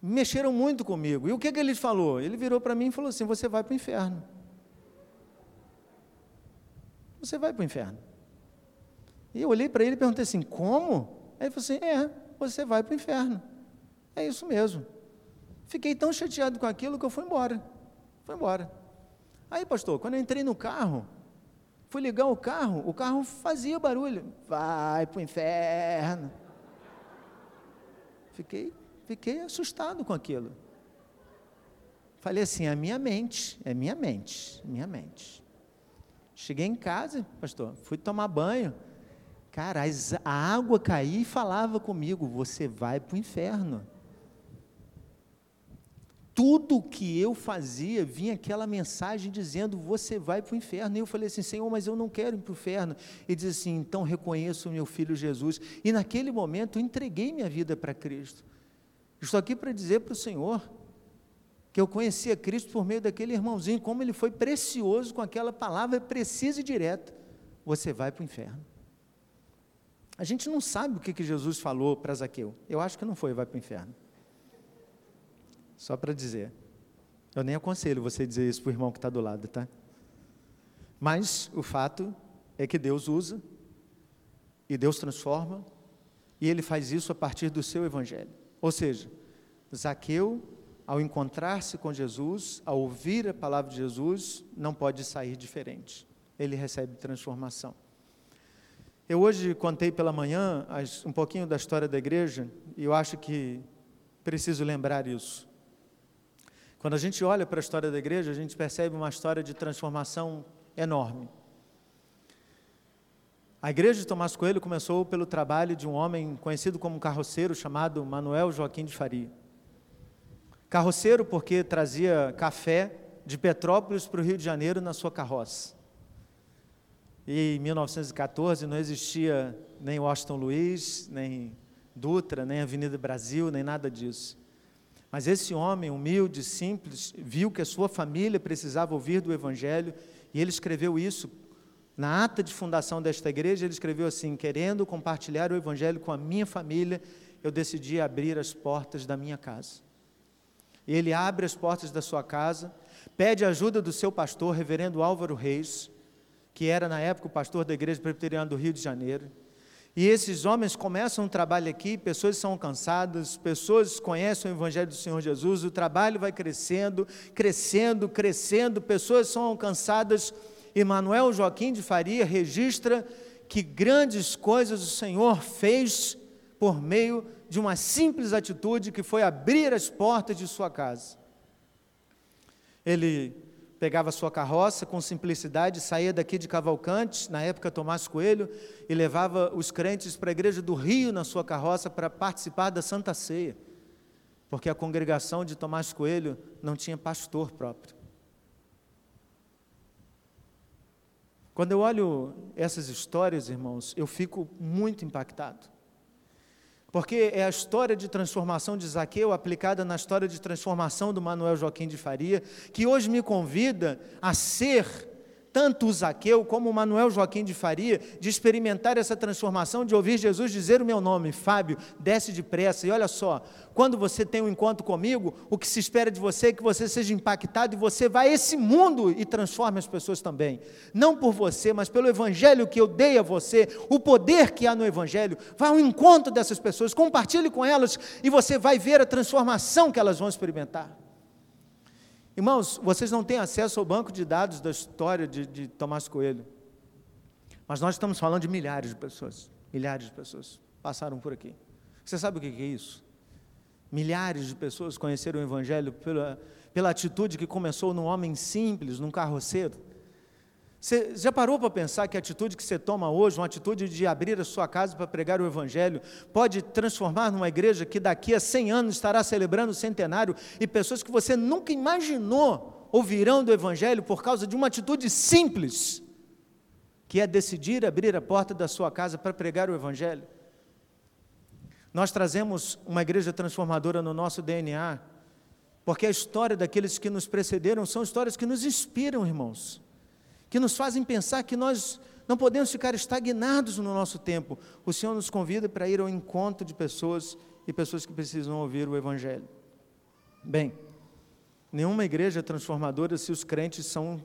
mexeram muito comigo. E o que, que ele falou? Ele virou para mim e falou assim: Você vai para o inferno você vai para o inferno. E eu olhei para ele e perguntei assim: como? Aí ele falou assim: é, você vai para o inferno. É isso mesmo. Fiquei tão chateado com aquilo que eu fui embora. Fui embora. Aí, pastor, quando eu entrei no carro, fui ligar o carro, o carro fazia barulho. Vai para o inferno. Fiquei, fiquei assustado com aquilo. Falei assim, é minha mente, é minha mente, minha mente. Cheguei em casa, pastor, fui tomar banho. Cara, a água caía e falava comigo: você vai para o inferno. Tudo que eu fazia, vinha aquela mensagem dizendo: você vai para o inferno. E eu falei assim: Senhor, mas eu não quero ir para o inferno. Ele diz assim: então reconheço o meu filho Jesus. E naquele momento eu entreguei minha vida para Cristo. Estou aqui para dizer para o Senhor: que eu conhecia Cristo por meio daquele irmãozinho, como ele foi precioso com aquela palavra precisa e direta. Você vai para o inferno. A gente não sabe o que, que Jesus falou para Zaqueu. Eu acho que não foi, vai para o inferno. Só para dizer. Eu nem aconselho você dizer isso para o irmão que está do lado, tá? Mas o fato é que Deus usa, e Deus transforma, E ele faz isso a partir do seu evangelho. Ou seja, Zaqueu, ao encontrar-se com Jesus, ao ouvir a palavra de Jesus, não pode sair diferente. Ele recebe transformação. Eu hoje contei pela manhã um pouquinho da história da igreja e eu acho que preciso lembrar isso. Quando a gente olha para a história da igreja, a gente percebe uma história de transformação enorme. A igreja de Tomás Coelho começou pelo trabalho de um homem conhecido como carroceiro chamado Manuel Joaquim de Faria. Carroceiro porque trazia café de Petrópolis para o Rio de Janeiro na sua carroça. E em 1914 não existia nem Washington Luiz, nem Dutra, nem Avenida Brasil, nem nada disso. Mas esse homem humilde, simples, viu que a sua família precisava ouvir do Evangelho e ele escreveu isso na ata de fundação desta igreja, ele escreveu assim: querendo compartilhar o Evangelho com a minha família, eu decidi abrir as portas da minha casa. E ele abre as portas da sua casa, pede ajuda do seu pastor, reverendo Álvaro Reis, que era na época o pastor da igreja presbiteriana do Rio de Janeiro. E esses homens começam um trabalho aqui, pessoas são alcançadas, pessoas conhecem o Evangelho do Senhor Jesus, o trabalho vai crescendo, crescendo, crescendo, pessoas são alcançadas Emanuel Joaquim de Faria registra que grandes coisas o Senhor fez por meio de uma simples atitude que foi abrir as portas de sua casa. Ele pegava sua carroça com simplicidade, saía daqui de Cavalcante, na época Tomás Coelho, e levava os crentes para a igreja do Rio na sua carroça para participar da Santa Ceia, porque a congregação de Tomás Coelho não tinha pastor próprio. Quando eu olho essas histórias, irmãos, eu fico muito impactado. Porque é a história de transformação de Zaqueu aplicada na história de transformação do Manuel Joaquim de Faria, que hoje me convida a ser tanto o Zaqueu como o Manuel Joaquim de Faria, de experimentar essa transformação, de ouvir Jesus dizer o meu nome, Fábio, desce depressa. E olha só, quando você tem um encontro comigo, o que se espera de você é que você seja impactado e você vá a esse mundo e transforme as pessoas também. Não por você, mas pelo Evangelho que eu dei a você, o poder que há no Evangelho. Vá ao encontro dessas pessoas, compartilhe com elas e você vai ver a transformação que elas vão experimentar. Irmãos, vocês não têm acesso ao banco de dados da história de, de Tomás Coelho. Mas nós estamos falando de milhares de pessoas. Milhares de pessoas passaram por aqui. Você sabe o que é isso? Milhares de pessoas conheceram o Evangelho pela, pela atitude que começou num homem simples, num carroceiro você já parou para pensar que a atitude que você toma hoje, uma atitude de abrir a sua casa para pregar o Evangelho, pode transformar numa igreja que daqui a 100 anos estará celebrando o centenário e pessoas que você nunca imaginou ouvirão do Evangelho por causa de uma atitude simples, que é decidir abrir a porta da sua casa para pregar o Evangelho? Nós trazemos uma igreja transformadora no nosso DNA, porque a história daqueles que nos precederam são histórias que nos inspiram, irmãos que nos fazem pensar que nós não podemos ficar estagnados no nosso tempo. O Senhor nos convida para ir ao encontro de pessoas e pessoas que precisam ouvir o Evangelho. Bem, nenhuma igreja é transformadora se os crentes são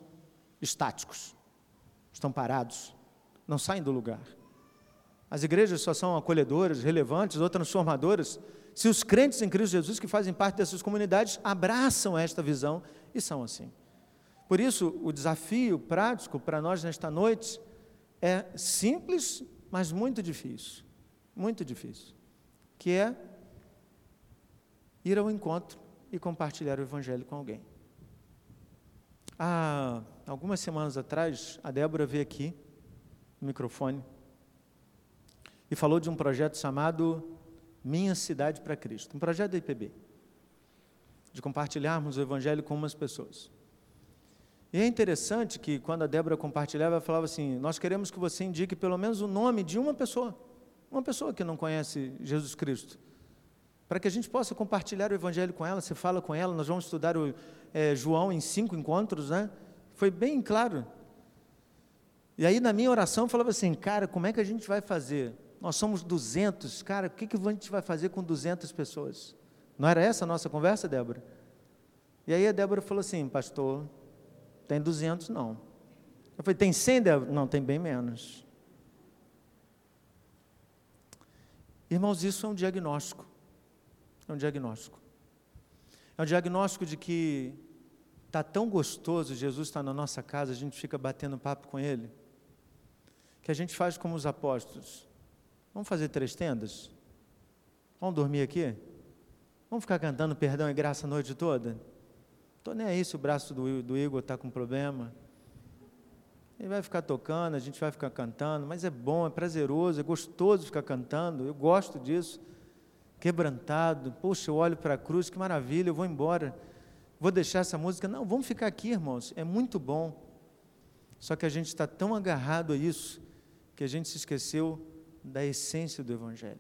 estáticos, estão parados, não saem do lugar. As igrejas só são acolhedoras, relevantes ou transformadoras se os crentes em Cristo Jesus que fazem parte dessas comunidades abraçam esta visão e são assim. Por isso, o desafio prático para nós nesta noite é simples, mas muito difícil. Muito difícil. Que é ir ao encontro e compartilhar o Evangelho com alguém. Há algumas semanas atrás, a Débora veio aqui, no microfone, e falou de um projeto chamado Minha Cidade para Cristo, um projeto da IPB, de compartilharmos o Evangelho com umas pessoas. E é interessante que quando a Débora compartilhava, ela falava assim: Nós queremos que você indique pelo menos o nome de uma pessoa, uma pessoa que não conhece Jesus Cristo, para que a gente possa compartilhar o Evangelho com ela. Você fala com ela, nós vamos estudar o é, João em cinco encontros, né? Foi bem claro. E aí, na minha oração, eu falava assim: Cara, como é que a gente vai fazer? Nós somos 200, cara, o que, que a gente vai fazer com 200 pessoas? Não era essa a nossa conversa, Débora? E aí a Débora falou assim: Pastor, tem 200, não. Eu falei, tem 100? Não, tem bem menos. Irmãos, isso é um diagnóstico. É um diagnóstico. É um diagnóstico de que está tão gostoso Jesus está na nossa casa, a gente fica batendo papo com Ele, que a gente faz como os apóstolos. Vamos fazer três tendas? Vamos dormir aqui? Vamos ficar cantando perdão e graça a noite toda? Estou nem aí se o braço do, do Igor está com problema. Ele vai ficar tocando, a gente vai ficar cantando, mas é bom, é prazeroso, é gostoso ficar cantando, eu gosto disso. Quebrantado, poxa, eu olho para a cruz, que maravilha, eu vou embora, vou deixar essa música. Não, vamos ficar aqui, irmãos, é muito bom. Só que a gente está tão agarrado a isso que a gente se esqueceu da essência do Evangelho.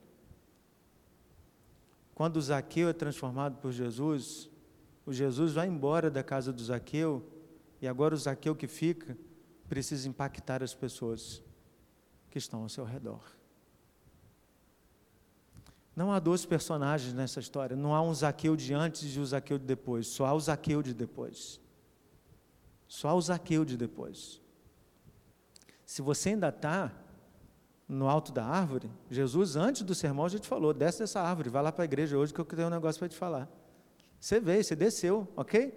Quando Zaqueu é transformado por Jesus, o Jesus vai embora da casa do Zaqueu, e agora o Zaqueu que fica precisa impactar as pessoas que estão ao seu redor. Não há dois personagens nessa história. Não há um Zaqueu de antes e um Zaqueu de depois. Só há o Zaqueu de depois. Só há o Zaqueu de depois. Se você ainda está no alto da árvore, Jesus, antes do sermão, já te falou: desce dessa árvore, vai lá para a igreja hoje que eu tenho um negócio para te falar. Você veio, você desceu, ok?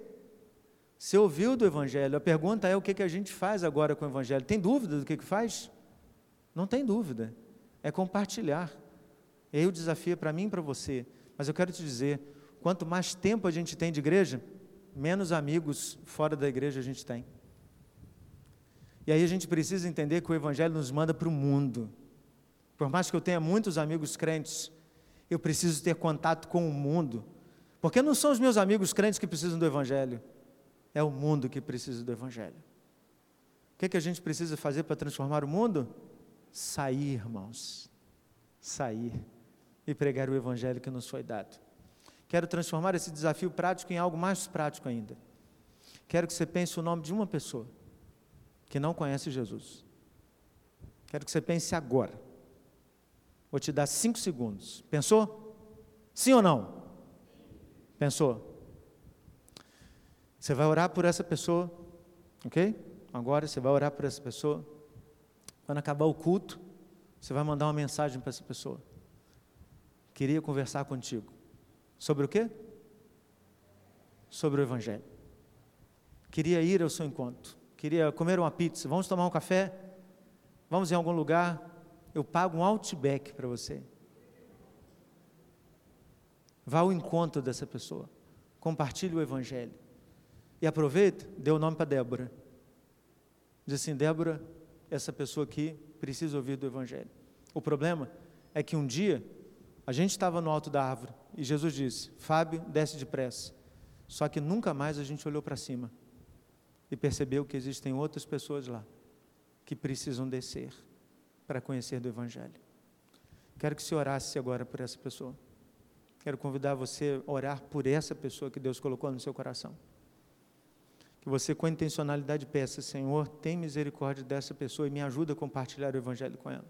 Você ouviu do Evangelho. A pergunta é o que, que a gente faz agora com o Evangelho. Tem dúvida do que, que faz? Não tem dúvida. É compartilhar. E aí o desafio é para mim e para você. Mas eu quero te dizer: quanto mais tempo a gente tem de igreja, menos amigos fora da igreja a gente tem. E aí a gente precisa entender que o Evangelho nos manda para o mundo. Por mais que eu tenha muitos amigos crentes, eu preciso ter contato com o mundo. Porque não são os meus amigos crentes que precisam do Evangelho é o mundo que precisa do Evangelho. O que, é que a gente precisa fazer para transformar o mundo? Sair, irmãos. Sair e pregar o Evangelho que nos foi dado. Quero transformar esse desafio prático em algo mais prático ainda. Quero que você pense o nome de uma pessoa que não conhece Jesus. Quero que você pense agora. Vou te dar cinco segundos. Pensou? Sim ou não? Pensou? Você vai orar por essa pessoa, ok? Agora você vai orar por essa pessoa. Quando acabar o culto, você vai mandar uma mensagem para essa pessoa. Queria conversar contigo. Sobre o quê? Sobre o Evangelho. Queria ir ao seu encontro. Queria comer uma pizza. Vamos tomar um café? Vamos em algum lugar? Eu pago um outback para você. Vá ao encontro dessa pessoa. Compartilhe o Evangelho. E aproveita, dê o nome para Débora. Diz assim: Débora, essa pessoa aqui precisa ouvir do Evangelho. O problema é que um dia a gente estava no alto da árvore e Jesus disse: Fábio, desce depressa. Só que nunca mais a gente olhou para cima e percebeu que existem outras pessoas lá que precisam descer para conhecer do Evangelho. Quero que você orasse agora por essa pessoa. Quero convidar você a orar por essa pessoa que Deus colocou no seu coração que você com intencionalidade peça, Senhor, tem misericórdia dessa pessoa e me ajuda a compartilhar o Evangelho com ela.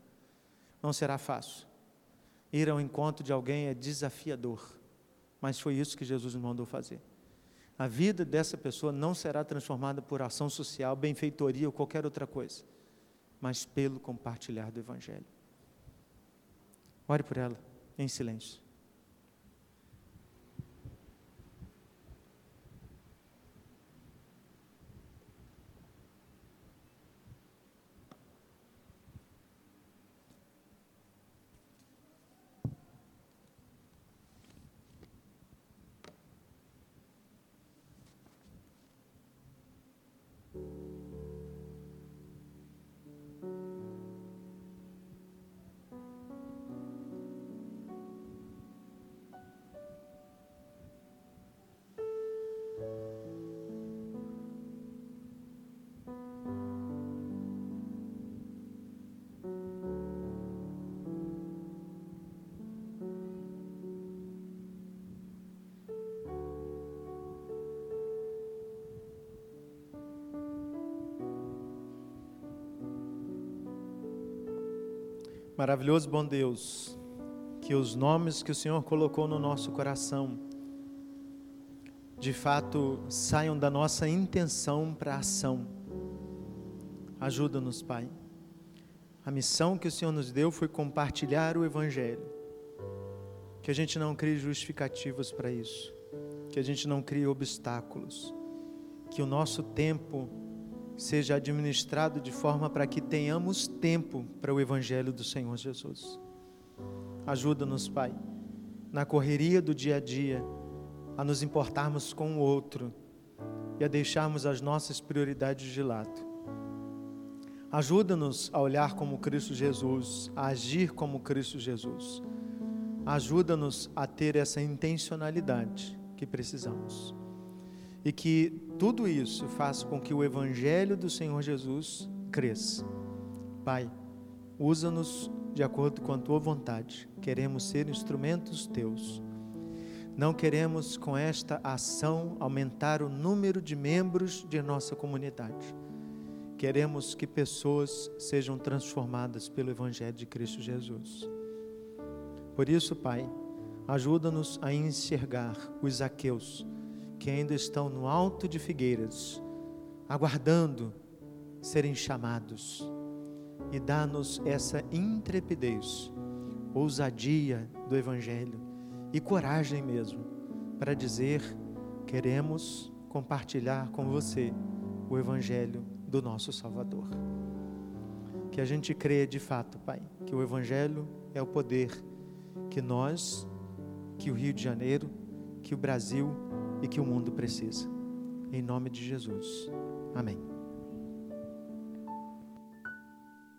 Não será fácil. Ir ao encontro de alguém é desafiador, mas foi isso que Jesus nos mandou fazer. A vida dessa pessoa não será transformada por ação social, benfeitoria ou qualquer outra coisa, mas pelo compartilhar do Evangelho. Ore por ela, em silêncio. Maravilhoso bom Deus, que os nomes que o Senhor colocou no nosso coração, de fato saiam da nossa intenção para a ação. Ajuda-nos, Pai. A missão que o Senhor nos deu foi compartilhar o Evangelho. Que a gente não crie justificativas para isso. Que a gente não crie obstáculos. Que o nosso tempo seja administrado de forma para que tenhamos tempo para o Evangelho do Senhor Jesus. Ajuda-nos, Pai, na correria do dia a dia, a nos importarmos com o outro e a deixarmos as nossas prioridades de lado. Ajuda-nos a olhar como Cristo Jesus, a agir como Cristo Jesus. Ajuda-nos a ter essa intencionalidade que precisamos e que tudo isso faça com que o Evangelho do Senhor Jesus cresça. Pai, usa-nos de acordo com a tua vontade. Queremos ser instrumentos teus. Não queremos com esta ação aumentar o número de membros de nossa comunidade. Queremos que pessoas sejam transformadas pelo Evangelho de Cristo Jesus. Por isso, Pai, ajuda-nos a enxergar os Zaqueus que ainda estão no alto de figueiras, aguardando serem chamados. E dá-nos essa intrepidez, ousadia do Evangelho e coragem mesmo para dizer: queremos compartilhar com você o Evangelho do nosso Salvador. Que a gente creia de fato, Pai, que o Evangelho é o poder que nós, que o Rio de Janeiro, que o Brasil e que o mundo precisa. Em nome de Jesus. Amém.